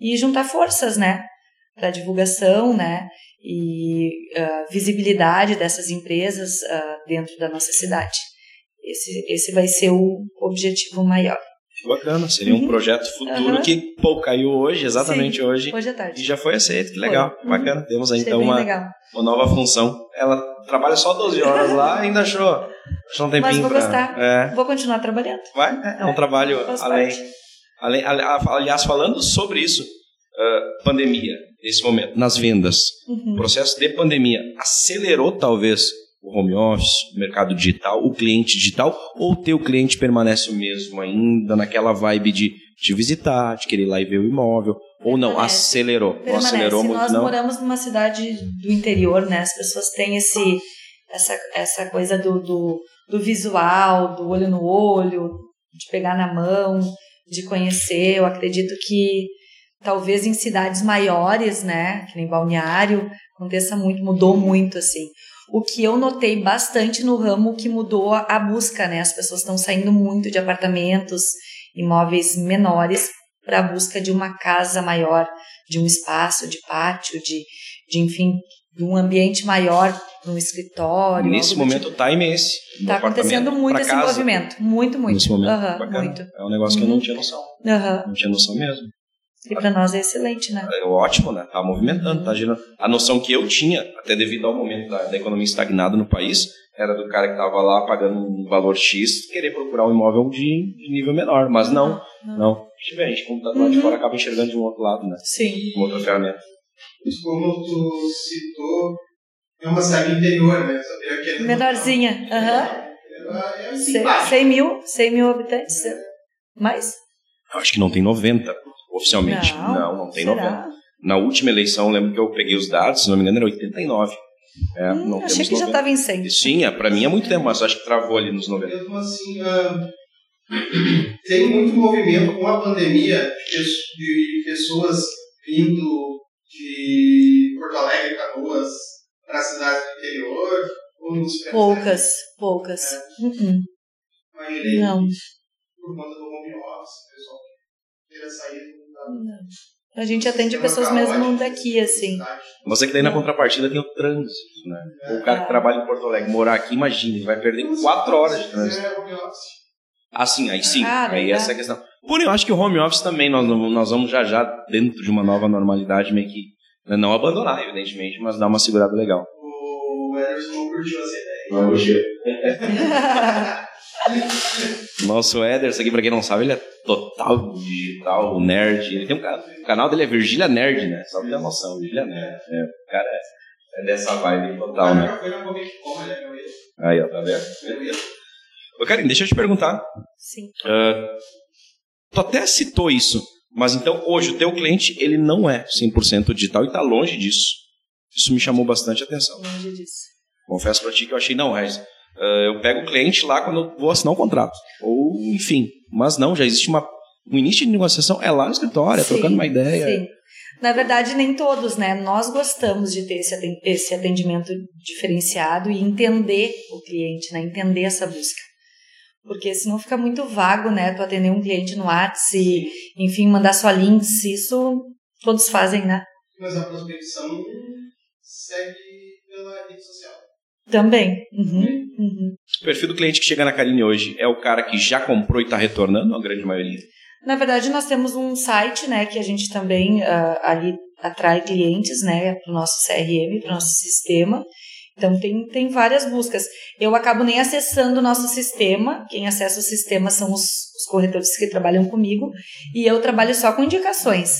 Speaker 3: e juntar forças, né, para divulgação, né, e ah, visibilidade dessas empresas ah, dentro da nossa cidade. Esse, esse vai ser o objetivo maior.
Speaker 1: Que Bacana, seria um
Speaker 3: Uhum.
Speaker 1: projeto futuro
Speaker 3: Aham.
Speaker 1: que, pô, caiu hoje, exatamente hoje,
Speaker 3: Hoje à
Speaker 1: e
Speaker 3: tarde.
Speaker 1: já foi aceito, que legal,
Speaker 3: Foi.
Speaker 1: que bacana. Temos aí então uma,
Speaker 3: legal.
Speaker 1: uma nova função. Ela trabalha só 12 horas lá e ainda achou, achou um tempinho
Speaker 3: Mas vou
Speaker 1: pra...
Speaker 3: gostar.
Speaker 1: É,
Speaker 3: Vou continuar trabalhando.
Speaker 1: vai, é, é um trabalho
Speaker 3: Faz
Speaker 1: além, além, ali- Aliás, falando sobre isso, ah, pandemia, nesse momento, nas vendas,
Speaker 3: Uhum.
Speaker 1: o processo de pandemia acelerou talvez o home office, o mercado digital, o cliente digital, ou o teu cliente permanece o mesmo ainda naquela vibe de te visitar, de querer ir lá e ver o imóvel, ou não, acelerou, não acelerou muito
Speaker 3: Nós
Speaker 1: não?
Speaker 3: moramos numa cidade do interior, né? As pessoas têm esse, essa, essa coisa do, do, do visual, do olho no olho, de pegar na mão, de conhecer. Eu acredito que talvez em cidades maiores, né? Que nem Balneário, aconteça muito, mudou muito, assim. O que eu notei bastante no ramo que mudou a busca, né? As pessoas estão saindo muito de apartamentos, imóveis menores para a busca de uma casa maior, de um espaço, de pátio, de, de enfim, de um ambiente maior, um escritório.
Speaker 1: Nesse
Speaker 3: algo do
Speaker 1: momento o time é esse.
Speaker 3: Está acontecendo muito esse
Speaker 1: casa.
Speaker 3: movimento. Muito, muito.
Speaker 1: Nesse momento, bacana.
Speaker 3: muito.
Speaker 1: É um negócio que eu não
Speaker 3: Uhum.
Speaker 1: tinha noção.
Speaker 3: Aham.
Speaker 1: Não tinha noção mesmo.
Speaker 3: E para nós é excelente, né?
Speaker 1: É ótimo, né? Tá movimentando, tá girando. A noção que eu tinha, até devido ao momento da, da economia estagnada no país, era do cara que tava lá pagando um valor X, querer procurar um imóvel de, de nível menor. Mas não, não. A gente vê, a gente como tá do lado de
Speaker 3: Uhum.
Speaker 1: fora acaba enxergando de um outro lado, né?
Speaker 3: Sim.
Speaker 1: Uma outra ferramenta.
Speaker 2: Como tu citou, é uma cidade interior, né? Sabia que é
Speaker 3: Menorzinha. Aham.
Speaker 2: É, é
Speaker 3: Ce-
Speaker 2: simpático.
Speaker 3: 100 mil, 100 mil habitantes. Mais?
Speaker 1: Eu acho que não tem 90, oficialmente.
Speaker 3: Não,
Speaker 1: não, não tem
Speaker 3: será?
Speaker 1: 90. Na última eleição, lembro que eu peguei os dados, se não me engano, era 89. É,
Speaker 3: Hum,
Speaker 1: não
Speaker 3: achei
Speaker 1: temos
Speaker 3: que já
Speaker 1: 90.
Speaker 3: estava em 100.
Speaker 1: Sim, é, pra mim é muito tempo, mas acho que travou ali nos 90.
Speaker 2: Mesmo assim, ah, tem muito movimento com a pandemia de de pessoas vindo de Porto Alegre, Canoas, para a cidade do interior, ou nos percebe?
Speaker 3: Poucas, poucas. Uh-uh.
Speaker 2: Imaginei
Speaker 3: Não.
Speaker 2: por conta do home office, o pessoal queira sair
Speaker 3: A gente atende pessoas mesmo daqui, assim.
Speaker 1: Mas é que daí na contrapartida tem o trânsito, né? O cara que trabalha em Porto Alegre, morar aqui, imagina, ele vai perder 4 horas de trânsito.
Speaker 2: É home office.
Speaker 1: Ah, sim, aí sim,
Speaker 3: Ah,
Speaker 1: aí essa é a questão. Porém, eu acho que o home office também, nós, nós vamos já já, dentro de uma nova normalidade, meio que né, não abandonar, evidentemente, mas dar uma segurada legal.
Speaker 2: O Ederson não curtiu essa ideia.
Speaker 1: Não, Nosso Ederson aqui, pra quem não sabe, ele é total digital, nerd. Ele tem um canal, o canal dele é Virgília Nerd, né? Só pra ter noção, Virgília Nerd. É, o cara é, é dessa vibe total, né? Aí, ó, tá vendo? Ô, Karine, deixa eu te perguntar.
Speaker 3: Sim.
Speaker 1: Ah, tu até citou isso, mas então hoje o teu cliente ele não é 100% digital e está longe disso. Isso me chamou bastante atenção.
Speaker 3: Longe disso.
Speaker 1: Confesso para ti que eu achei, não, Regis, eu pego o cliente lá quando eu vou assinar um contrato. Ou, enfim. Mas não, já existe uma, um início de negociação, é lá no escritório, é
Speaker 3: Sim,
Speaker 1: trocando uma ideia.
Speaker 3: Sim. Na verdade, nem todos, né? Nós gostamos de ter esse atendimento diferenciado e entender o cliente, né? Entender essa busca. Porque senão fica muito vago, né? Tu atender um cliente no WhatsApp e, enfim, mandar só links, isso todos fazem, né?
Speaker 2: Mas a prospecção segue pela rede social.
Speaker 3: Também. Uhum, uhum.
Speaker 1: O perfil do cliente que chega na Karine hoje é o cara que já comprou e está retornando, a grande maioria?
Speaker 3: Na verdade, nós temos um site, né, que a gente também uh, ali atrai clientes, né, para o nosso CRM, para o nosso sistema. Então tem, tem várias buscas. Eu acabo nem acessando o nosso sistema. Quem acessa o sistema são os, os corretores que trabalham comigo e eu trabalho só com indicações,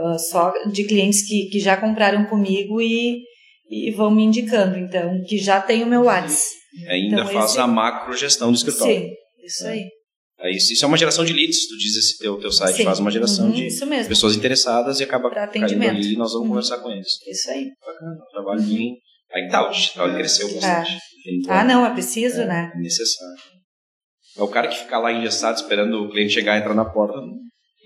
Speaker 3: uh, só de clientes que, que já compraram comigo e, e vão me indicando. Então que já tem o meu WhatsApp.
Speaker 1: Ainda então, faz esse... a macro gestão do escritório.
Speaker 3: Sim, isso aí.
Speaker 1: É isso, isso é uma geração de leads, tu diz esse teu, teu site, Sim. faz uma geração
Speaker 3: uhum,
Speaker 1: de pessoas interessadas e acaba
Speaker 3: pra caindo
Speaker 1: ali e nós vamos uhum. conversar com eles.
Speaker 3: Isso aí.
Speaker 1: Bacana, trabalho bem. Aí tá, o digital cresceu bastante. É.
Speaker 3: Então, ah, não, é preciso,
Speaker 1: é,
Speaker 3: né?
Speaker 1: É necessário. É o cara que fica lá engessado esperando o cliente chegar e entrar na porta.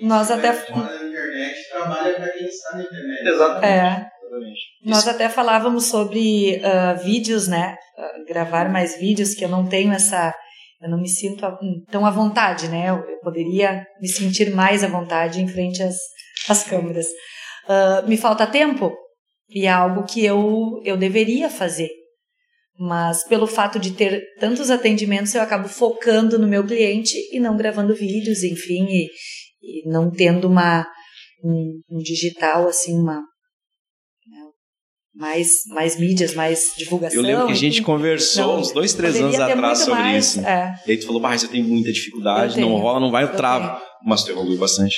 Speaker 3: Nós até.
Speaker 2: Fora da internet, trabalha para quem está na internet.
Speaker 1: Exatamente.
Speaker 3: É. Nós até falávamos sobre uh, vídeos, né? Uh, gravar mais vídeos, que eu não tenho essa eu não me sinto tão à vontade, né? Eu, eu poderia me sentir mais à vontade em frente às, às câmeras. Uh, me falta tempo e é algo que eu, eu deveria fazer. Mas pelo fato de ter tantos atendimentos, eu acabo focando no meu cliente e não gravando vídeos, enfim, e, e não tendo uma um, um digital assim, uma mais, mais mídias, mais divulgação.
Speaker 1: Eu lembro que a gente conversou não, uns dois, três anos atrás sobre mais, isso. É. E aí tu falou, mas eu tenho muita dificuldade, não rola, não vai, eu travo. Mas tu evoluiu bastante.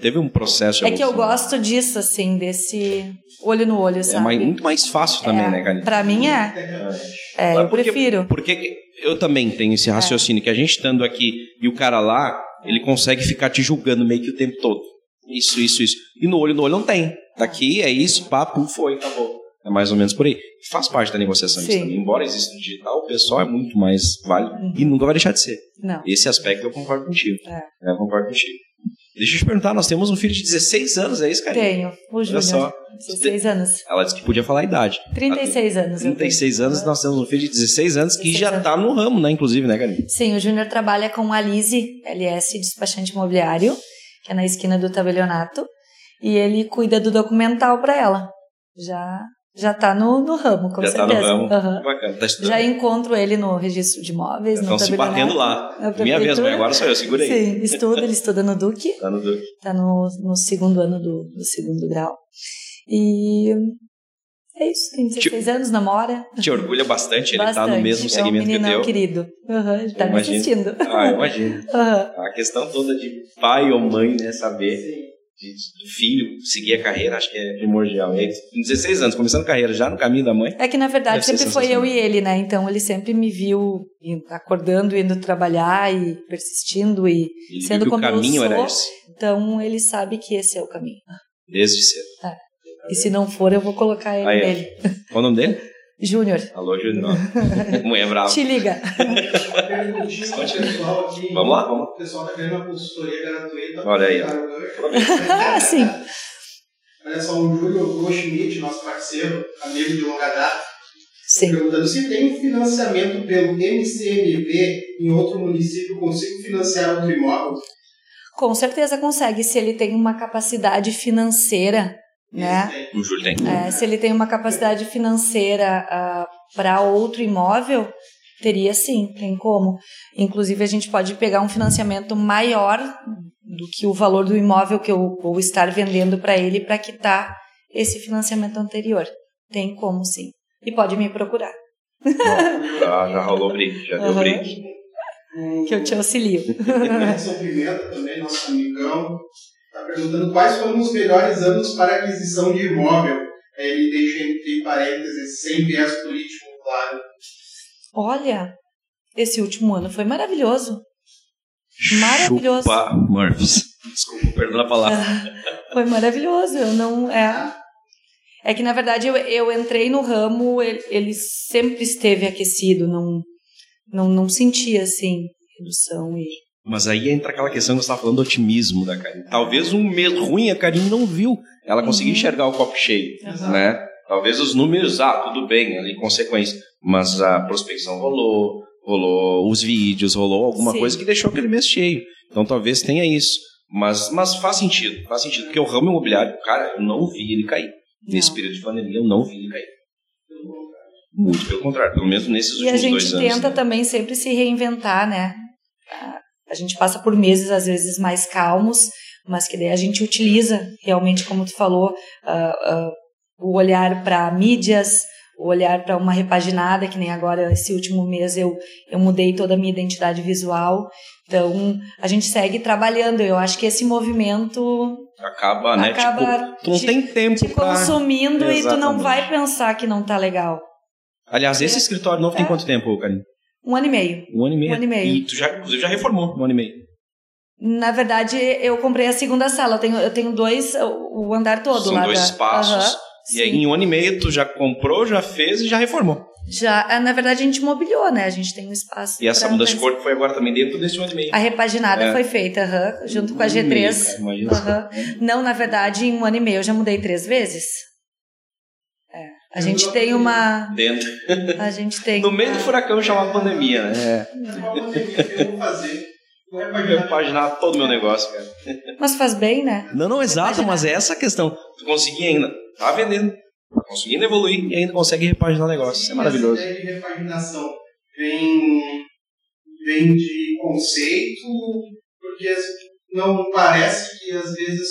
Speaker 1: Teve um processo
Speaker 3: É que eu gosto disso, assim, desse olho no olho, sabe?
Speaker 1: É mais, muito mais fácil também,
Speaker 3: é,
Speaker 1: né, Karine?
Speaker 3: Pra mim é. É, eu
Speaker 1: porque,
Speaker 3: prefiro.
Speaker 1: Porque eu também tenho esse raciocínio, é. que a gente estando aqui e o cara lá, ele consegue ficar te julgando meio que o tempo todo. Isso, isso, isso. E no olho no olho não tem. Daqui é isso, papo, foi, acabou. É mais ou menos por aí. Faz parte da negociação isso também. Embora exista o digital, o pessoal é muito mais válido uhum. e nunca vai deixar de ser.
Speaker 3: Não.
Speaker 1: Esse aspecto eu concordo contigo.
Speaker 3: É.
Speaker 1: Eu concordo contigo. Deixa eu te perguntar, nós temos um filho de 16 anos, é isso, cara?
Speaker 3: Tenho, o Júnior. Olha só. 16 anos.
Speaker 1: Ela disse que podia falar a idade.
Speaker 3: 36 anos.
Speaker 1: 36 anos, e nós temos um filho de 16 anos que já está no ramo, né, inclusive, né, Karine?
Speaker 3: Sim, o Júnior trabalha com a Lise LS, despachante imobiliário, que é na esquina do Tabelionato, e ele cuida do documental para ela. Já já está no, no ramo, com
Speaker 1: Já
Speaker 3: certeza.
Speaker 1: Já está no ramo.
Speaker 3: Uhum.
Speaker 1: Bacana. Tá
Speaker 3: Já encontro ele no registro de imóveis.
Speaker 1: Estão se batendo lá. Minha vez, mas agora sou eu, segura aí.
Speaker 3: Sim, estuda, ele estuda no Duque.
Speaker 1: Está no Duque.
Speaker 3: Está no, no segundo ano do, do segundo grau. E é isso, tem 16 te, anos, namora.
Speaker 1: Te orgulha bastante, ele está no mesmo segmento
Speaker 3: é um
Speaker 1: que
Speaker 3: querido. Uhum, ele está me assistindo.
Speaker 1: Ah, imagino.
Speaker 3: Uhum.
Speaker 1: A questão toda de pai ou mãe, né, saber... Do filho seguir a carreira, acho que é primordial. E com 16 anos, começando a carreira já no caminho da mãe.
Speaker 3: É que na verdade sempre foi eu e ele, né? Então ele sempre me viu acordando, indo trabalhar e persistindo e
Speaker 1: ele
Speaker 3: sendo como
Speaker 1: o caminho
Speaker 3: eu sou.
Speaker 1: Era esse.
Speaker 3: Então ele sabe que esse é o caminho.
Speaker 1: Desde cedo.
Speaker 3: É. E se não for, eu vou colocar ele
Speaker 1: Aí,
Speaker 3: nele.
Speaker 1: Qual o nome dele?
Speaker 3: Júnior.
Speaker 1: Alô, Júnior. Mulher brava.
Speaker 3: Te liga.
Speaker 1: vamos lá, vamos.
Speaker 2: O pessoal está querendo uma consultoria gratuita.
Speaker 1: Olha aí.
Speaker 3: Ah, sim.
Speaker 2: Olha só, o Júlio Goldschmidt, nosso parceiro, amigo de longa data,
Speaker 3: Sim.
Speaker 2: perguntando se tem um financiamento pelo MCMV em outro município, consigo financiar outro imóvel?
Speaker 3: Com certeza consegue, se ele tem uma capacidade financeira né?
Speaker 1: O Júlio tem.
Speaker 3: É, se ele tem uma capacidade financeira uh, para outro imóvel, teria sim, tem como. Inclusive, a gente pode pegar um financiamento maior do que o valor do imóvel que eu vou estar vendendo para ele para quitar esse financiamento anterior. Tem como sim. E pode me procurar.
Speaker 1: Bom, já, já rolou briga, já uhum. deu briga.
Speaker 3: Que eu te auxilio.
Speaker 2: Edson Pimenta também, nosso amigão. Está perguntando quais foram os melhores anos para aquisição de imóvel. Ele deixa entre parênteses, sem viés político, claro.
Speaker 3: Olha, esse último ano foi maravilhoso. Maravilhoso.
Speaker 1: Chupa Murphys. Desculpa, perdão a palavra.
Speaker 3: foi maravilhoso. Eu não. É, é que, na verdade, eu, eu entrei no ramo, ele, ele sempre esteve aquecido, não, não, não sentia, assim, redução e
Speaker 1: mas aí entra aquela questão que você estava falando do otimismo da Karine. Talvez um mês ruim a Karine não viu. Ela conseguiu uhum. enxergar o copo cheio, Exato. né? Talvez os números, ah, tudo bem, ali consequência. Mas a prospecção rolou, rolou os vídeos, rolou alguma
Speaker 3: Sim.
Speaker 1: coisa que deixou aquele mês cheio. Então talvez tenha isso. Mas, mas faz sentido, faz sentido. Porque o ramo imobiliário, cara, eu não vi ele cair. Nesse
Speaker 3: Não.
Speaker 1: período de pandemia, eu não vi ele cair. Muito pelo contrário, pelo menos nesses
Speaker 3: E a
Speaker 1: últimos
Speaker 3: gente
Speaker 1: dois anos.
Speaker 3: tenta
Speaker 1: né?
Speaker 3: também sempre se reinventar, né? A- gente passa por meses, às vezes, mais calmos, mas que daí a gente utiliza, realmente, como tu falou, ah, ah, o olhar para mídias, o olhar para uma repaginada, que nem agora, esse último mês, eu, eu mudei toda a minha identidade visual. Então, a gente segue trabalhando. Eu acho que esse movimento
Speaker 1: Acaba, né?
Speaker 3: acaba
Speaker 1: tipo, tu não
Speaker 3: te-
Speaker 1: tem tempo
Speaker 3: te
Speaker 1: pra...
Speaker 3: consumindo e tu não
Speaker 1: Exatamente.
Speaker 3: vai pensar que não tá legal.
Speaker 1: Aliás, esse escritório novo tem
Speaker 3: É.
Speaker 1: quanto tempo, Karine?
Speaker 3: Um ano e meio.
Speaker 1: Um ano e meio.
Speaker 3: Um ano e meio.
Speaker 1: E tu já, inclusive, já reformou um ano e meio.
Speaker 3: Na verdade, eu comprei a segunda sala. Eu tenho, eu tenho dois, o andar todo
Speaker 1: São
Speaker 3: lá.
Speaker 1: dois
Speaker 3: da-
Speaker 1: espaços.
Speaker 3: Aham,
Speaker 1: E aí, em um ano e meio, tu já comprou, já fez e já reformou.
Speaker 3: Já, ah, na verdade, a gente mobiliou, né? A gente tem um espaço.
Speaker 1: E essa mudança de corpo foi agora também dentro desse um ano e meio.
Speaker 3: A repaginada
Speaker 1: É.
Speaker 3: foi feita, aham, junto com a
Speaker 1: Um ano e meio,
Speaker 3: G3.
Speaker 1: cara,
Speaker 3: Aham. Não, na verdade, em um ano e meio eu já mudei três vezes. A gente tem uma.
Speaker 1: Dentro.
Speaker 3: A gente tem.
Speaker 1: No meio do furacão chamado pandemia, né? É.
Speaker 2: Uma pandemia que eu vou fazer. Repaginar.
Speaker 1: repaginar todo o meu negócio, cara.
Speaker 3: Mas faz bem, né?
Speaker 1: Não, não, exato, mas é essa a questão. Tu conseguir ainda, tá vendendo, tá conseguindo evoluir e ainda consegue repaginar o negócio. Isso é maravilhoso.
Speaker 2: Essa ideia de repaginação vem, vem de conceito, porque não parece que às vezes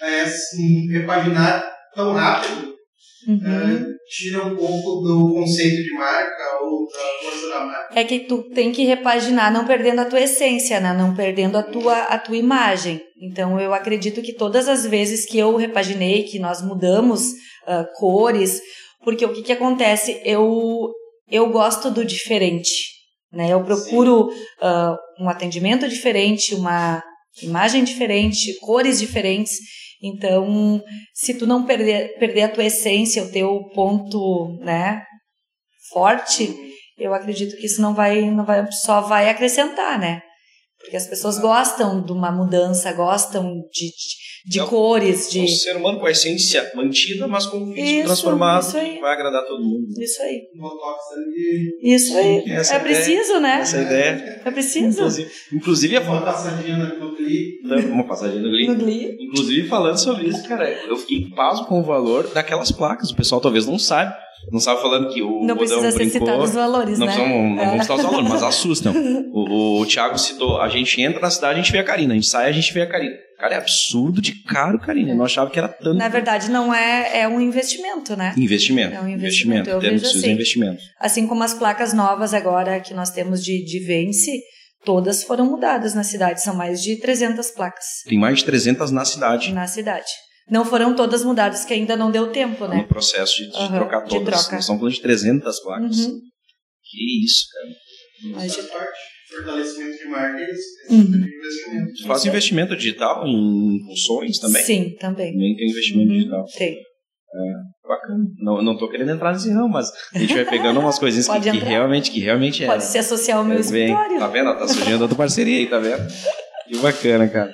Speaker 2: é, assim, repaginar tão rápido
Speaker 3: Uhum.
Speaker 2: é, tira um pouco do conceito de marca ou da força da marca.
Speaker 3: É que tu tem que repaginar, não perdendo a tua essência, né? Não perdendo a tua, a tua imagem. Então, eu acredito que todas as vezes que eu repaginei, que nós mudamos ah, cores, porque o que que acontece? Eu, eu gosto do diferente, né? Eu procuro ah, um atendimento diferente, uma imagem diferente, cores diferentes. Então, se tu não perder, perder a tua essência, o teu ponto, né, forte, eu acredito que isso não vai, não vai, só vai acrescentar, né? Porque as pessoas gostam de uma mudança, gostam de, de, de
Speaker 1: É o-
Speaker 3: cores, de
Speaker 1: Um ser humano com a essência mantida, mas com um físico transformado,
Speaker 3: isso aí.
Speaker 1: que vai agradar todo mundo.
Speaker 3: isso aí,
Speaker 2: Botox ali,
Speaker 3: isso aí.
Speaker 1: Essa
Speaker 3: é
Speaker 1: ideia-
Speaker 3: preciso, né?
Speaker 1: Essa ideia.
Speaker 3: É preciso.
Speaker 1: Inclusive, inclusive a
Speaker 2: uma passadinha no clipe.
Speaker 1: uma passagem do Glee.
Speaker 3: No Glee.
Speaker 1: Inclusive, falando sobre isso, cara, eu fiquei pasmo com o valor daquelas placas. O pessoal talvez não sabe. Não sabe falando que o
Speaker 3: Não
Speaker 1: Bodão
Speaker 3: precisa ser
Speaker 1: brincou.
Speaker 3: citado os valores,
Speaker 1: Não,
Speaker 3: né?
Speaker 1: precisamos- não
Speaker 3: É.
Speaker 1: vamos citar os valores, mas assustam. O, o, o Thiago citou, a gente entra na cidade, a gente vê a Karina. A gente sai, a gente vê a Karina. Cara, é absurdo de caro, Karina. Eu não achava que era tanto
Speaker 3: Na verdade, não é, é um investimento, né?
Speaker 1: investimento.
Speaker 3: É um investimento, eu vejo
Speaker 1: de
Speaker 3: assim.
Speaker 1: investimento.
Speaker 3: Assim como as placas novas agora que nós temos de, de Vence, todas foram mudadas na cidade. São mais de 300 placas
Speaker 1: Tem mais de 300 na cidade.
Speaker 3: na cidade. Não foram todas mudadas, que ainda não deu tempo,
Speaker 1: No
Speaker 3: né?
Speaker 1: processo de, de
Speaker 3: Aham,
Speaker 1: trocar
Speaker 3: de
Speaker 1: todas.
Speaker 3: troca.
Speaker 1: Nós estamos falando de 300 placas.
Speaker 3: Uhum.
Speaker 1: Que isso, cara.
Speaker 2: Essa
Speaker 3: de-
Speaker 2: parte, fortalecimento de marca, eles
Speaker 3: Uhum.
Speaker 2: de investimento.
Speaker 1: Faz investimento digital em funções também?
Speaker 3: Sim, também.
Speaker 1: Também tem investimento
Speaker 3: Uhum,
Speaker 1: digital.
Speaker 3: Tem.
Speaker 1: Bacana. Não, não tô querendo entrar nesse ramo, mas a gente vai pegando umas coisinhas que, que realmente, que realmente é.
Speaker 3: Pode se associar ao meu
Speaker 1: É,
Speaker 3: escritório.
Speaker 1: Tá vendo? Tá surgindo outra parceria aí, tá vendo? Que bacana, cara.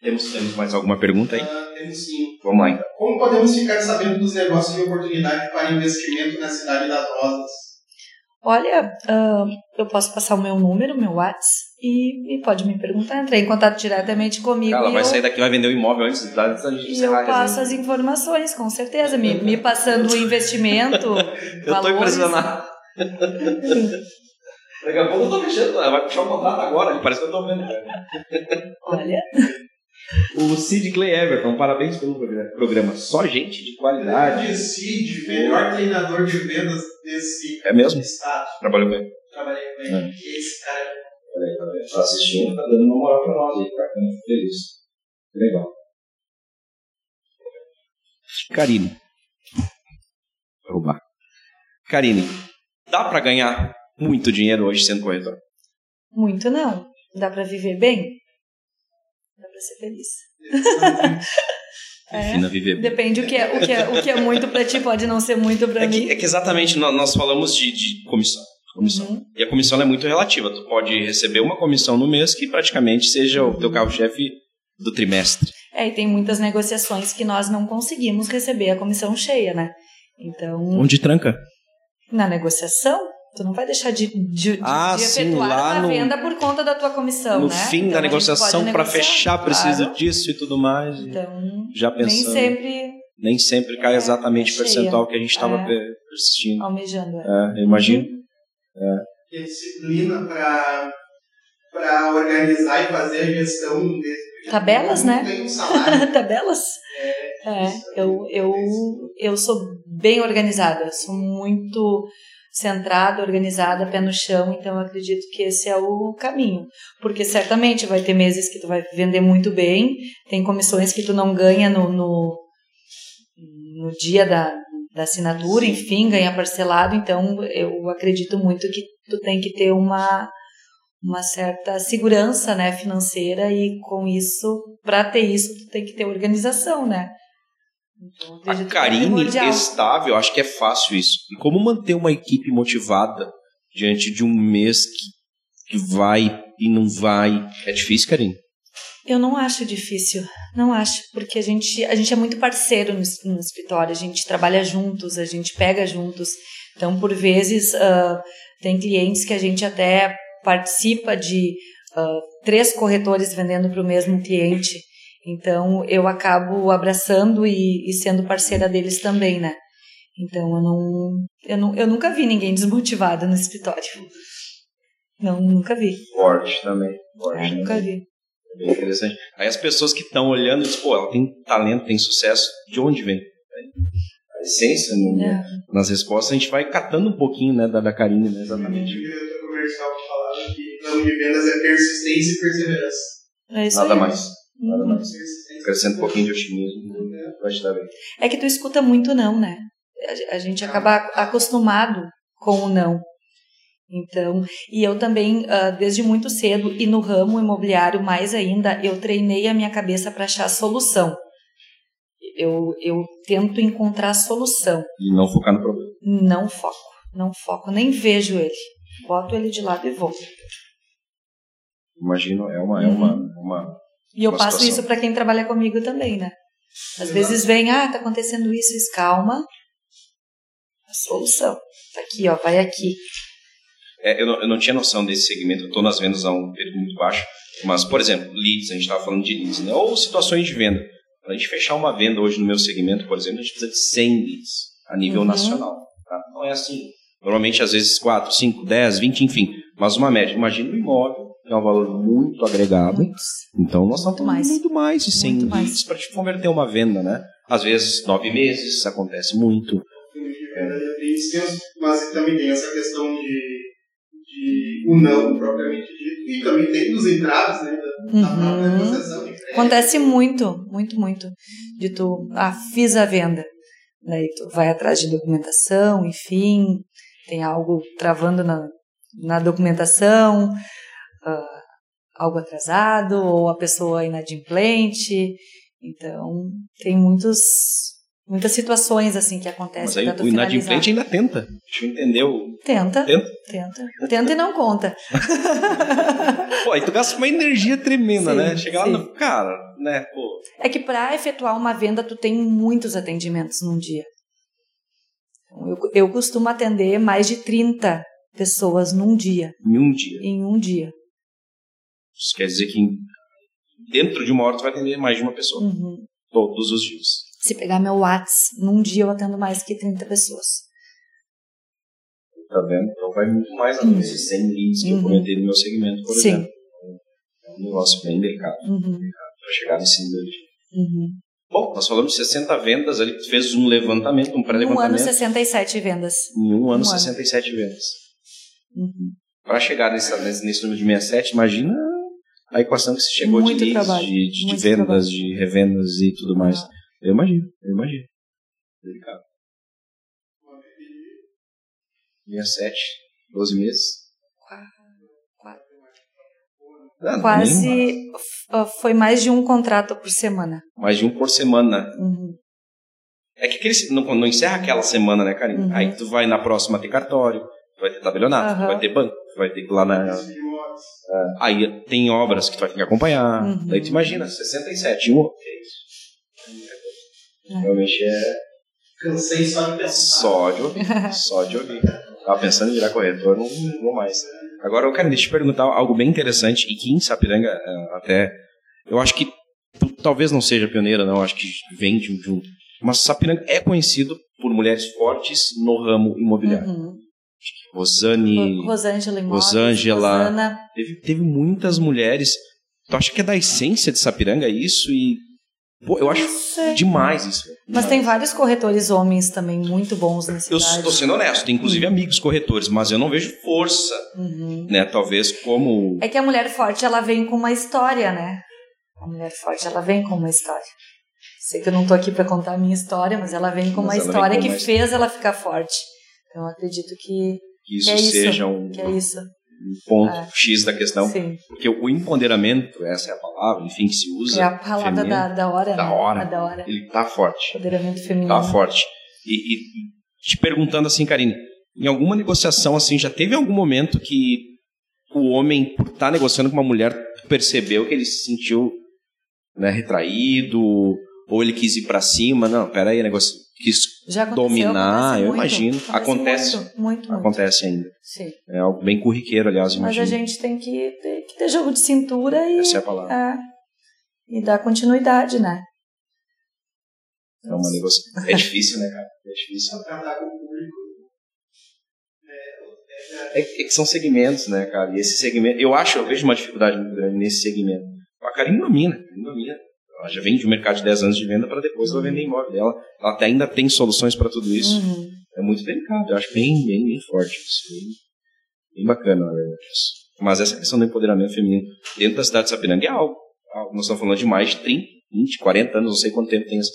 Speaker 1: Temos, temos mais alguma pergunta aí?
Speaker 2: Ah, temos sim.
Speaker 1: Vamos lá então.
Speaker 2: Como podemos ficar sabendo dos negócios de oportunidade para investimento na cidade das Rosas?
Speaker 3: Olha, ah, eu posso passar o meu número, meu WhatsApp, e, e pode me perguntar. Entrei em contato diretamente comigo
Speaker 1: Ela
Speaker 3: e
Speaker 1: vai
Speaker 3: eu,
Speaker 1: sair daqui vai vender o imóvel antes da antes da gente
Speaker 3: e eu passo as informações, com certeza. Me, me passando o investimento,
Speaker 1: Eu
Speaker 3: valores.
Speaker 1: impressionado. Daqui a pouco eu tô mexendo, ela vai puxar o contrato agora, parece que eu tô vendo.
Speaker 3: Olha,
Speaker 1: O Sid Clay Everton, parabéns pelo programa-. Só gente de qualidade.
Speaker 2: Grande Cid, melhor treinador de vendas desse
Speaker 1: É mesmo?
Speaker 2: estado.
Speaker 1: Trabalhou bem.
Speaker 2: Trabalhei com
Speaker 1: É.
Speaker 2: ele. Esse cara
Speaker 1: Olha aí, tá assistindo, tá dando uma moral pra nós aí, bacana, feliz. Legal. Karine. Vou roubar. Karine, dá pra ganhar muito dinheiro hoje sendo corretor?
Speaker 3: muito não. Dá pra viver bem? Dá pra ser feliz. É.
Speaker 1: Defina viver bem.
Speaker 3: Depende o que é, o que é, o que é muito pra ti, pode não ser muito pra
Speaker 1: É
Speaker 3: mim.
Speaker 1: que, é que exatamente nó- nós falamos de, de comissão. comissão.
Speaker 3: Uhum.
Speaker 1: E a comissão ela é muito relativa. Tu pode receber uma comissão no mês que praticamente seja o teu carro-chefe do trimestre.
Speaker 3: É, e tem muitas negociações que nós não conseguimos receber a comissão cheia, né? Então,
Speaker 1: Onde tranca?
Speaker 3: Na negociação, tu não vai deixar de, de,
Speaker 1: Ah,
Speaker 3: de
Speaker 1: sim,
Speaker 3: efetuar
Speaker 1: lá
Speaker 3: uma
Speaker 1: no-
Speaker 3: venda por conta da tua comissão,
Speaker 1: no
Speaker 3: né?
Speaker 1: fim
Speaker 3: Então,
Speaker 1: da negociação, para fechar, precisa
Speaker 3: claro.
Speaker 1: disso e tudo mais.
Speaker 3: Então,
Speaker 1: Já
Speaker 3: nem
Speaker 1: pensando.
Speaker 3: sempre
Speaker 1: nem sempre cai
Speaker 3: É,
Speaker 1: exatamente o
Speaker 3: cheia.
Speaker 1: percentual que a gente estava
Speaker 3: É.
Speaker 1: persistindo.
Speaker 3: almejando. é.
Speaker 1: É, eu imagino.
Speaker 2: ter disciplina para para organizar e fazer a gestão desse
Speaker 3: Tabelas, né?
Speaker 2: um.
Speaker 3: Tabelas? É, eu, eu, eu sou bem organizada, sou muito centrada, organizada, pé no chão, então eu acredito que esse é o caminho. Porque certamente vai ter meses que tu vai vender muito bem, tem comissões que tu não ganha no, no, no dia da, da assinatura, enfim, ganha parcelado, então eu acredito muito que tu tem que ter uma uma certa segurança, né, financeira e com isso, para ter isso, tu tem que ter organização, né? Então,
Speaker 1: A
Speaker 3: é
Speaker 1: Karine estável, acho que é fácil isso. E como manter uma equipe motivada diante de um mês que, que vai e não vai? É difícil, Karine?
Speaker 3: Eu não acho difícil, não acho, porque a gente, a gente é muito parceiro no, no escritório, a gente trabalha juntos, a gente pega juntos. Então, por vezes, ah, tem clientes que a gente até participa de ah, três corretores vendendo para o mesmo cliente. Então, eu acabo abraçando e, e sendo parceira deles também, né? Então, eu não, eu não, eu nunca vi ninguém desmotivado no escritório. Não, nunca vi.
Speaker 1: Forte também. Forte
Speaker 3: É, nunca vi.
Speaker 1: É bem interessante. Aí as pessoas que estão olhando dizem, pô, ela tem talento, tem sucesso. De onde vem? A essência, no-
Speaker 3: É.
Speaker 1: nas respostas, a gente vai catando um pouquinho né, da, da Karine, né, exatamente.
Speaker 2: O diretor comercial que falava que ramo de vendas é persistência e perseverança.
Speaker 3: É isso
Speaker 1: Nada
Speaker 3: aí.
Speaker 1: mais. Nada
Speaker 3: Uhum.
Speaker 1: mais. Crescendo um pouquinho de otimismo, vai te dar bem.
Speaker 3: É que tu escuta muito não, né? A- gente acaba acostumado com o não. Então, e eu também, ah, desde muito cedo, e no ramo imobiliário mais ainda, eu treinei a minha cabeça para achar solução. Eu, eu tento encontrar a solução,
Speaker 1: E não focar no problema.
Speaker 3: não foco, não foco, nem vejo ele. Boto ele de lado e vou.
Speaker 1: Imagino, é uma, é uma, uma
Speaker 3: E eu passo
Speaker 1: situação.
Speaker 3: isso para quem trabalha comigo também, né? Às vezes vem, ah, tá acontecendo isso, isso, calma. A solução. Tá aqui, ó, vai aqui.
Speaker 1: É, eu, não, eu não tinha noção desse segmento, eu estou nas vendas a um período muito baixo, mas, por exemplo, leads, a gente estava falando de leads, né? ou situações de venda. Para a gente fechar uma venda hoje no meu segmento, por exemplo, a gente precisa de 100 leads a nível
Speaker 3: Uhum.
Speaker 1: nacional. Tá? Não é assim. Normalmente, às vezes, 4, 5, 10, 20, enfim, mas uma média. Imagina um imóvel, é um valor muito agregado,
Speaker 3: Muitos.
Speaker 1: então nós estamos
Speaker 3: Muito mais.
Speaker 1: muito mais de 100
Speaker 3: Muito mais.
Speaker 1: leads para te converter uma venda, né? Às vezes, nove meses, isso acontece muito.
Speaker 2: tem os- mas também tem essa questão de, de o não propriamente dito, e também tem os entraves né, da, da própria
Speaker 3: Uhum.
Speaker 2: negociação.
Speaker 3: Acontece muito, muito, muito. De tu, ah, fiz a venda. Daí tu vai atrás de documentação, enfim, tem algo travando na, na documentação, ah, algo atrasado, ou a pessoa inadimplente. Então, tem muitos, muitas situações assim que
Speaker 1: Mas
Speaker 3: acontecem
Speaker 1: aí
Speaker 3: para tu
Speaker 1: o inadimplente
Speaker 3: finalizar.
Speaker 1: ainda tenta. Deixa eu entender o.
Speaker 3: Tenta,
Speaker 1: Tenta?
Speaker 3: tenta. Tenta e não conta.
Speaker 1: Pô, aí tu gasta uma energia tremenda,
Speaker 3: Sim,
Speaker 1: né? Chegar lá no. Cara, né? Pô.
Speaker 3: É que para efetuar uma venda, tu tem muitos atendimentos num dia. Então, Eu, eu costumo atender mais de 30 pessoas num dia,
Speaker 1: Em um dia.
Speaker 3: em um dia.
Speaker 1: Isso quer dizer que dentro de uma hora tu vai atender mais de uma pessoa.
Speaker 3: Uhum.
Speaker 1: Todos os dias.
Speaker 3: Se pegar meu Whats, num dia eu atendo mais que 30 pessoas.
Speaker 1: Tá vendo? Então vai muito mais além desses 100 leads que eu
Speaker 3: Uhum.
Speaker 1: comentei no meu segmento, por
Speaker 3: Sim.
Speaker 1: exemplo. É um negócio bem delicado
Speaker 3: Uhum.
Speaker 1: para chegar nesse nível de.
Speaker 3: Uhum.
Speaker 1: Bom, nós falamos de 60 vendas ali, tu fez um levantamento, um
Speaker 3: Um ano,
Speaker 1: pré-levantamento.
Speaker 3: 67 vendas.
Speaker 1: Em um ano,
Speaker 3: Um ano.
Speaker 1: 67 vendas.
Speaker 3: Uhum.
Speaker 1: Para chegar nesse, nesse número de 67, imagina a equação que se chegou
Speaker 3: Muito
Speaker 1: de
Speaker 3: trabalho,
Speaker 1: de, de, de vendas,
Speaker 3: trabalho.
Speaker 1: de revendas e tudo mais.
Speaker 3: Ah.
Speaker 1: Eu imagino, eu imagino. Delicado. 67, 12 meses. Ah, nem-
Speaker 3: Quase f- foi mais de um contrato por semana.
Speaker 1: mais de um por semana.
Speaker 3: Uhum.
Speaker 1: É que aquele, não, não encerra aquela semana, né, Karine?
Speaker 3: Uhum.
Speaker 1: Aí tu vai na próxima ter cartório, vai ter tabelionato, tu
Speaker 3: Aham.
Speaker 1: vai ter banco, vai ter que ir lá na. Aí tem obras que tu vai ter que acompanhar.
Speaker 3: Uhum.
Speaker 1: Daí tu imagina, 67, um. Que é isso?
Speaker 3: É.
Speaker 1: Realmente é.
Speaker 2: Cansei só de pensar.
Speaker 1: Só de ouvir. Só de ouvir. Tava pensando em virar corretor, não, não vou mais. Agora, eu quero deixa eu te perguntar algo bem interessante e que em Sapiranga é, até. Eu acho que tu, talvez não seja pioneira, não. Acho que vem de um. de um- Mas Sapiranga é conhecido por mulheres fortes no ramo imobiliário.
Speaker 3: Uhum.
Speaker 1: Rosane.
Speaker 3: Ro- Rosângela Imóveis,
Speaker 1: Rosângela.
Speaker 3: Rosana.
Speaker 1: Teve, teve muitas mulheres. Tu acha que é da essência de Sapiranga isso? E. Pô, eu acho
Speaker 3: sei.
Speaker 1: demais isso.
Speaker 3: Mas tem vários corretores homens também muito bons na
Speaker 1: Eu
Speaker 3: cidade.
Speaker 1: estou sendo honesto, tenho inclusive amigos corretores, mas eu não vejo força,
Speaker 3: Uhum.
Speaker 1: né? Talvez como.
Speaker 3: É que a mulher forte, ela vem com uma história, né? A mulher forte, ela vem com uma história. Sei que eu não tô aqui para contar a minha história, mas ela vem com
Speaker 1: Mas
Speaker 3: uma história
Speaker 1: com
Speaker 3: que
Speaker 1: uma
Speaker 3: fez ela ficar forte. Então, acredito que,
Speaker 1: que isso,
Speaker 3: que é isso,
Speaker 1: seja um,
Speaker 3: que é isso.
Speaker 1: um ponto
Speaker 3: É.
Speaker 1: X da questão.
Speaker 3: Sim.
Speaker 1: Porque o empoderamento, essa é a palavra, enfim, que se usa.
Speaker 3: É a palavra
Speaker 1: feminino,
Speaker 3: da, da hora,
Speaker 1: da
Speaker 3: né?
Speaker 1: hora.
Speaker 3: A da hora.
Speaker 1: Ele tá forte.
Speaker 3: Empoderamento feminino.
Speaker 1: Tá forte. E, e te perguntando assim, Karine, em alguma negociação assim, já teve algum momento que o homem, por estar negociando com uma mulher, percebeu que ele se sentiu né, retraído, ou ele quis ir pra cima? Não, peraí, negócio. Quis dominar, eu
Speaker 3: muito,
Speaker 1: imagino. Acontece.
Speaker 3: Muito, muito, muito.
Speaker 1: Acontece ainda.
Speaker 3: Sim.
Speaker 1: É algo bem corriqueiro, aliás,
Speaker 3: Mas
Speaker 1: imagino.
Speaker 3: a gente tem que ter, que ter jogo de cintura e,
Speaker 1: Essa é a palavra.
Speaker 3: é, e dar continuidade, né?
Speaker 1: É uma negociação. É difícil, né, cara? É difícil. É, é que são segmentos, né, cara? E esse segmento, eu acho, eu vejo uma dificuldade muito grande nesse segmento. A Karine domina, Karine domina. Ela já vem de um mercado de 10 anos de venda para depois ela vender imóvel dela. Ela até ainda tem soluções para tudo isso.
Speaker 3: Uhum.
Speaker 1: É muito delicado, eu acho bem, bem, bem forte isso. Bem, bem bacana, na verdade. Mas essa questão do empoderamento feminino dentro da cidade de Sapiranga é algo. algo. Nós estamos falando de mais de 30, 20, 40 anos, não sei quanto tempo tem essas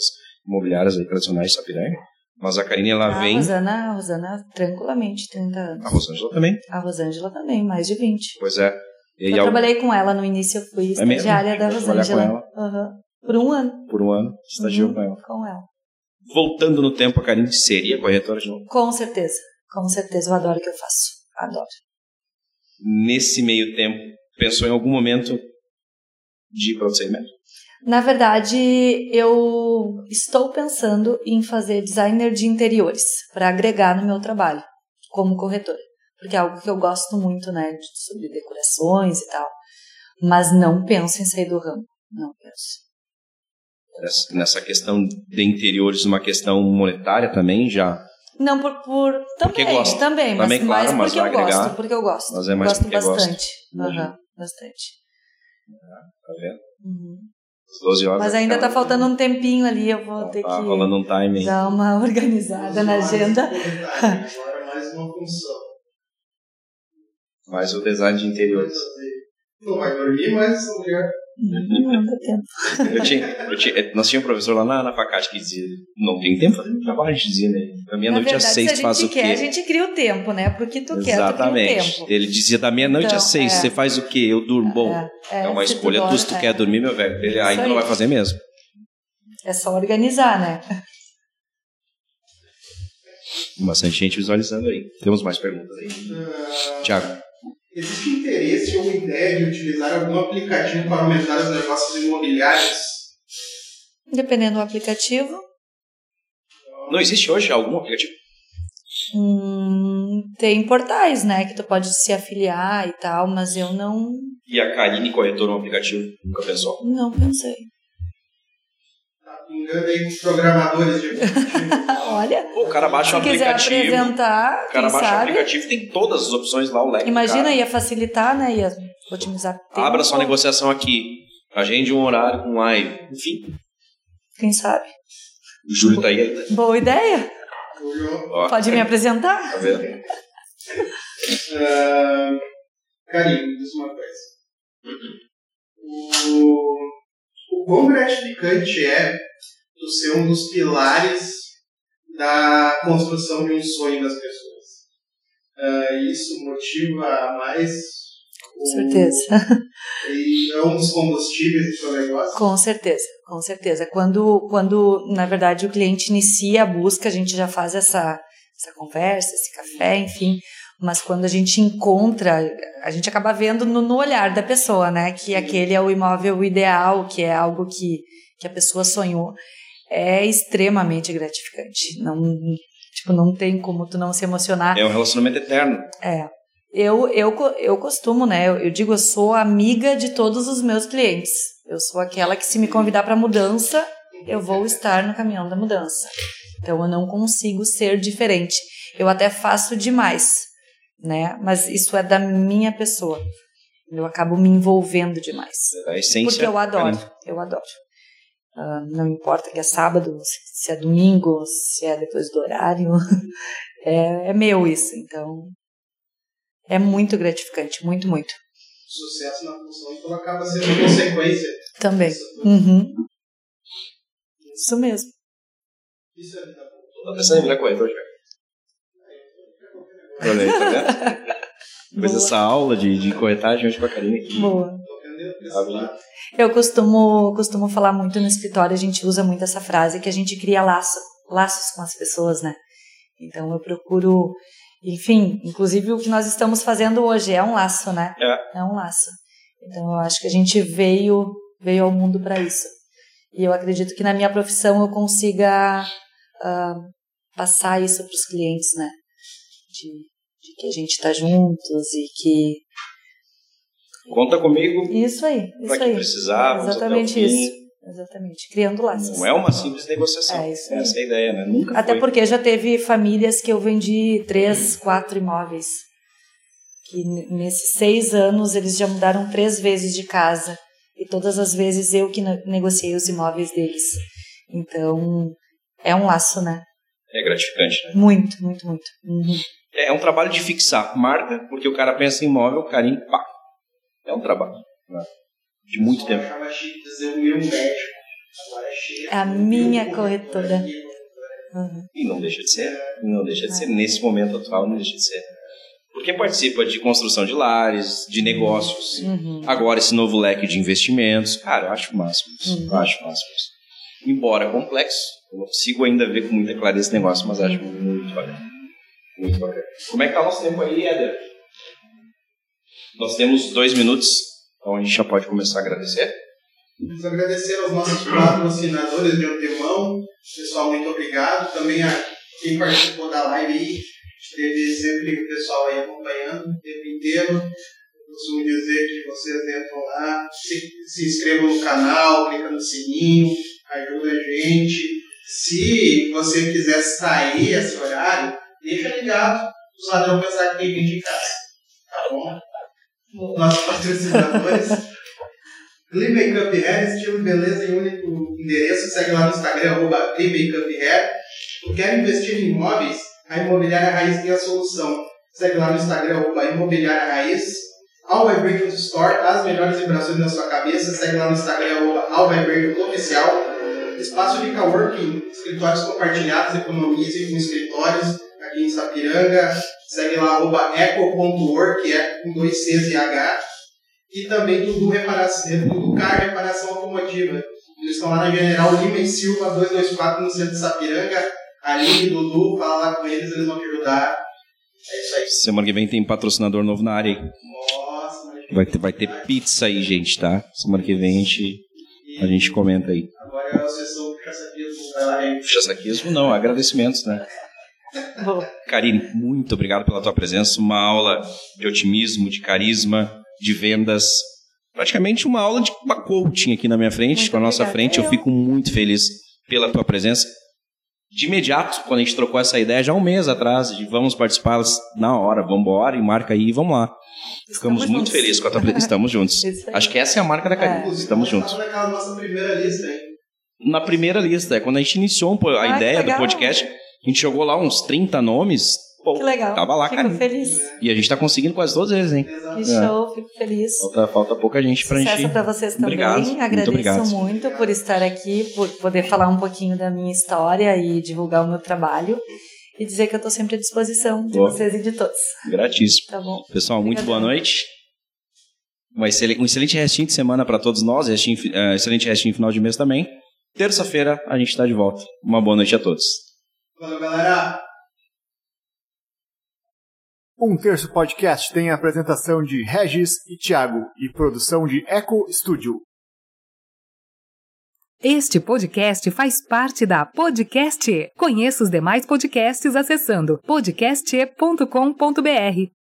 Speaker 1: imobiliárias aí tradicionais de Sapiranga. Mas a Karine, ela
Speaker 3: a
Speaker 1: vem.
Speaker 3: Rosana, a Rosana, tranquilamente, 30 anos.
Speaker 1: A Rosângela também,
Speaker 3: A Rosângela também, mais de 20.
Speaker 1: pois é. E
Speaker 3: eu trabalhei com ela no início, eu fui
Speaker 1: É mesmo?
Speaker 3: estagiária da
Speaker 1: Trabalhar com
Speaker 3: Rosângela. Aham. Por um ano.
Speaker 1: por um ano, estagiou
Speaker 3: Uhum,
Speaker 1: com ela.
Speaker 3: Com ela.
Speaker 1: Voltando no tempo, a Karine seria corretora de novo.
Speaker 3: Com certeza. Com certeza, eu adoro o que eu faço. Adoro.
Speaker 1: Nesse meio tempo, pensou em algum momento de ir para o segmento?
Speaker 3: Na verdade, eu estou pensando em fazer designer de interiores para agregar no meu trabalho como corretora, porque é algo que eu gosto muito, né, de- sobre decorações e tal. Mas não penso em sair do ramo, não penso.
Speaker 1: Nessa- questão de interiores, uma questão monetária também já.
Speaker 3: Não por, por
Speaker 1: Porque
Speaker 3: também,
Speaker 1: gosta.
Speaker 3: também, mas
Speaker 1: Também, claro,
Speaker 3: mais
Speaker 1: mas
Speaker 3: porque eu
Speaker 1: agregar.
Speaker 3: gosto, porque eu gosto.
Speaker 1: Mas é mais
Speaker 3: gosto bastante.
Speaker 1: Imagino.
Speaker 3: Aham, bastante.
Speaker 1: Tá vendo?
Speaker 3: Uhum.
Speaker 1: As 12 horas.
Speaker 3: Mas ainda tá faltando um tempinho ali, eu vou ter
Speaker 1: Tá
Speaker 3: que
Speaker 1: rolando um time aí.
Speaker 3: dar uma organizada na agenda.
Speaker 2: Agora mais uma função.
Speaker 1: Mas o design de interiores.
Speaker 2: Não vai dormir, mas essa mulher.
Speaker 3: Não dá tempo.
Speaker 1: Eu tinha, eu tinha, nós tínhamos um professor lá na, na Facate que dizia: não tem tempo fazer trabalho, a gente dizia, né? Da meia-noite às
Speaker 3: verdade,
Speaker 1: seis
Speaker 3: se
Speaker 1: tu faz o
Speaker 3: quer,
Speaker 1: quê?
Speaker 3: a gente cria o tempo, né? Porque tu quer, tu cria o
Speaker 1: Exatamente.
Speaker 3: tempo.
Speaker 1: Ele dizia da meia-noite
Speaker 3: Então,
Speaker 1: às seis,
Speaker 3: é.
Speaker 1: você faz o quê? Eu durmo. Bom,
Speaker 3: É,
Speaker 1: é, uma
Speaker 3: se tu
Speaker 1: escolha
Speaker 3: dorme,
Speaker 1: se tu
Speaker 3: é.
Speaker 1: quer dormir, meu velho. Ele, aí
Speaker 3: Isso
Speaker 1: tu não
Speaker 3: aí.
Speaker 1: vai fazer mesmo.
Speaker 3: É só organizar, né?
Speaker 1: Bastante gente visualizando aí. Temos mais perguntas aí. Tiago,
Speaker 2: existe interesse ou ideia de utilizar algum aplicativo para aumentar os negócios imobiliários?
Speaker 3: Dependendo do aplicativo,
Speaker 1: não existe hoje algum aplicativo?
Speaker 3: hum, tem portais, né? Que tu pode se afiliar e tal, mas eu não,
Speaker 1: E a Karine corretora um aplicativo? Nunca pensou?
Speaker 3: não pensei.
Speaker 2: Pingando aí com programadores de.
Speaker 3: Olha,
Speaker 1: o cara baixa
Speaker 3: se
Speaker 1: o
Speaker 3: quiser
Speaker 1: aplicativo.
Speaker 3: apresentar,
Speaker 1: O cara
Speaker 3: quem
Speaker 1: baixa o
Speaker 3: sabe.
Speaker 1: aplicativo tem todas as opções lá, o leque.
Speaker 3: Imagina,
Speaker 1: cara.
Speaker 3: ia facilitar, né? Ia otimizar tempo.
Speaker 1: Abra sua negociação aqui. Agende um horário com live. Enfim,
Speaker 3: Quem sabe?
Speaker 1: o Júlio tá aí.
Speaker 3: Boa ideia. Pode me apresentar?
Speaker 1: Tá vendo?
Speaker 2: Ah, Karine, me diz uma coisa. O, o quão gratificante é tu ser um dos pilares da construção de um sonho das pessoas. Ah, isso motiva mais.
Speaker 3: Com certeza.
Speaker 2: E é um dos combustíveis do seu negócio.
Speaker 3: Com certeza, com certeza. Quando, quando, na verdade, o cliente inicia a busca, a gente já faz essa, essa conversa, esse café, enfim. Mas quando a gente encontra, a gente acaba vendo no, no olhar da pessoa, né? Que aquele é o imóvel ideal, que é algo que, que a pessoa sonhou. É extremamente gratificante. Não, tipo, não tem como tu não se emocionar.
Speaker 1: É um relacionamento eterno.
Speaker 3: É. Eu, eu, eu costumo, né? Eu, eu digo, eu sou amiga de todos os meus clientes. Eu sou aquela que, se me convidar para mudança, eu vou estar no caminhão da mudança. Então, eu não consigo ser diferente. Eu até faço demais, né? Mas isso é da minha pessoa. Eu acabo me envolvendo demais.
Speaker 1: A essência.
Speaker 3: Porque eu adoro, eu adoro. Uh, não importa que é sábado, se é domingo, se é depois do horário. é, é meu isso, então é muito gratificante, muito, muito.
Speaker 2: Sucesso na função, então acaba sendo uma consequência.
Speaker 3: Também. Uhum. Isso mesmo.
Speaker 2: Isso é vida boa.
Speaker 1: Tô pensando em virar corretor já. Olha aí, tá vendo? Depois
Speaker 3: Boa.
Speaker 1: dessa aula de, de corretagem hoje com a Karine aqui.
Speaker 3: Boa. Eu costumo, costumo falar muito no escritório, a gente usa muito essa frase, que a gente cria laço, laços com as pessoas, né? Então eu procuro, enfim, inclusive o que nós estamos fazendo hoje é um laço, né?
Speaker 1: É.
Speaker 3: É um laço. Então eu acho que a gente veio, veio ao mundo para isso. E eu acredito que na minha profissão eu consiga ah, passar isso para os clientes, né? De, de que a gente está juntos e que
Speaker 1: Conta comigo
Speaker 3: isso aí, isso
Speaker 1: para que
Speaker 3: aí.
Speaker 1: precisar.
Speaker 3: Exatamente
Speaker 1: o
Speaker 3: isso. Exatamente. Criando laços.
Speaker 1: Não é uma simples negociação.
Speaker 3: É isso aí.
Speaker 1: Essa é a ideia, né? Nunca
Speaker 3: Até
Speaker 1: foi.
Speaker 3: porque já teve famílias que eu vendi três, quatro imóveis. Que nesses seis anos eles já mudaram três vezes de casa. E todas as vezes eu que ne- negociei os imóveis deles. Então, é um laço, né?
Speaker 1: É gratificante, né?
Speaker 3: Muito, muito, muito. Uhum.
Speaker 1: É um trabalho de fixar marca, porque o cara pensa em imóvel, carinho, pá. É um trabalho. né? De muito
Speaker 2: Eu
Speaker 1: tempo.
Speaker 3: a minha corretora. Uhum.
Speaker 1: E não deixa de ser. Não deixa de ser. Nesse momento atual, não deixa de ser. Porque participa de construção de lares, de negócios.
Speaker 3: Uhum.
Speaker 1: Agora esse novo leque de investimentos. Cara, eu acho o máximo isso.
Speaker 3: Uhum.
Speaker 1: Eu acho o máximo isso. Embora complexo, eu não consigo ainda ver com muita clareza esse negócio, mas acho muito bacana. Muito bacana. Como é que tá o nosso tempo aí, Éder? Nós temos dois minutos, então a gente já pode começar a agradecer.
Speaker 2: Queremos agradecer aos nossos patrocinadores de antemão. Pessoal, muito obrigado. Também a quem participou da live aí. Teve sempre o pessoal aí acompanhando o tempo inteiro. Costumo dizer que vocês entram lá, se, se inscrevam no canal, clica no sininho, ajuda a gente. Se você quiser sair esse horário, deixa ligado. Os ladrões pensar que tem gente em casa. Nossos patrocinadores. Clean Makeup Hair, estilo beleza em único endereço. Segue lá no Instagram, arroba Clean Makeup Hair. Quer investir em imóveis? A Imobiliária Raiz tem a solução. Segue lá no Instagram, arroba Imobiliária Raiz. All Vibrations Store, as melhores vibrações na sua cabeça. Segue lá no Instagram, arroba All Vibrations Oficial. Espaço de coworking, escritórios compartilhados, economize com escritórios aqui em Sapiranga. Segue lá, arroba eco.work, eco com dois Cs e H e também Dudu, reparação, Dudu Car Reparação Automotiva. Eles estão lá na General Lima e Silva 224 no centro de Sapiranga. Aline, Dudu, fala lá com eles, eles vão te ajudar. É isso aí.
Speaker 1: Semana que vem tem patrocinador novo na área aí.
Speaker 2: Nossa,
Speaker 1: Vai ter, vai ter pizza aí, gente, tá? Semana que vem a gente, a gente comenta aí.
Speaker 2: agora é a sessão puxa saquismo, vai lá aí.
Speaker 1: Puxa saquismo não, agradecimentos, né?
Speaker 3: Boa.
Speaker 1: Karine, muito obrigado pela tua presença. Uma aula de otimismo, de carisma, de vendas. Praticamente uma aula de uma coaching aqui na minha frente,
Speaker 3: Muito
Speaker 1: com a nossa
Speaker 3: obrigada.
Speaker 1: frente. Eu fico muito feliz pela tua presença. De imediato, quando a gente trocou essa ideia, já um mês atrás, de vamos participar na hora, vamos embora e marca aí, vamos lá. Ficamos
Speaker 3: Estamos
Speaker 1: muito
Speaker 3: juntos.
Speaker 1: felizes com a tua presença. Estamos juntos. Acho que essa é a marca da Karine.
Speaker 3: É.
Speaker 1: Estamos juntos.
Speaker 2: Estamos naquela nossa primeira lista, hein?
Speaker 1: Na primeira lista, é quando a gente iniciou a
Speaker 3: Ah,
Speaker 1: ideia do podcast, a gente jogou lá uns 30 nomes. Pô,
Speaker 3: Que legal.
Speaker 1: Tava lá,
Speaker 3: Fico
Speaker 1: cara.
Speaker 3: feliz.
Speaker 1: E a gente tá conseguindo quase todos eles, hein?
Speaker 3: Que
Speaker 2: Exato.
Speaker 3: show, fico feliz.
Speaker 1: Falta, falta pouca gente pra
Speaker 3: Sucesso
Speaker 1: gente.
Speaker 3: para vocês também.
Speaker 1: Obrigado, muito
Speaker 3: Agradeço
Speaker 1: obrigado.
Speaker 3: muito por estar aqui, por poder falar um pouquinho da minha história e divulgar o meu trabalho. E dizer que eu estou sempre à disposição de
Speaker 1: Boa.
Speaker 3: vocês e de todos.
Speaker 1: Gratíssimo.
Speaker 3: Tá bom?
Speaker 1: Pessoal, muito
Speaker 3: Obrigadão.
Speaker 1: boa noite. Um excelente, um excelente restinho de semana para todos nós. restinho eh, excelente restinho de final de mês também. Terça-feira a gente tá de volta. Uma boa noite a todos.
Speaker 2: Valeu, galera.
Speaker 4: Um Terço Podcast tem a apresentação de Regis e Thiago e produção de Eco Studio.
Speaker 5: Este podcast faz parte da Podcast. Conheça os demais podcasts acessando podcast.com.br.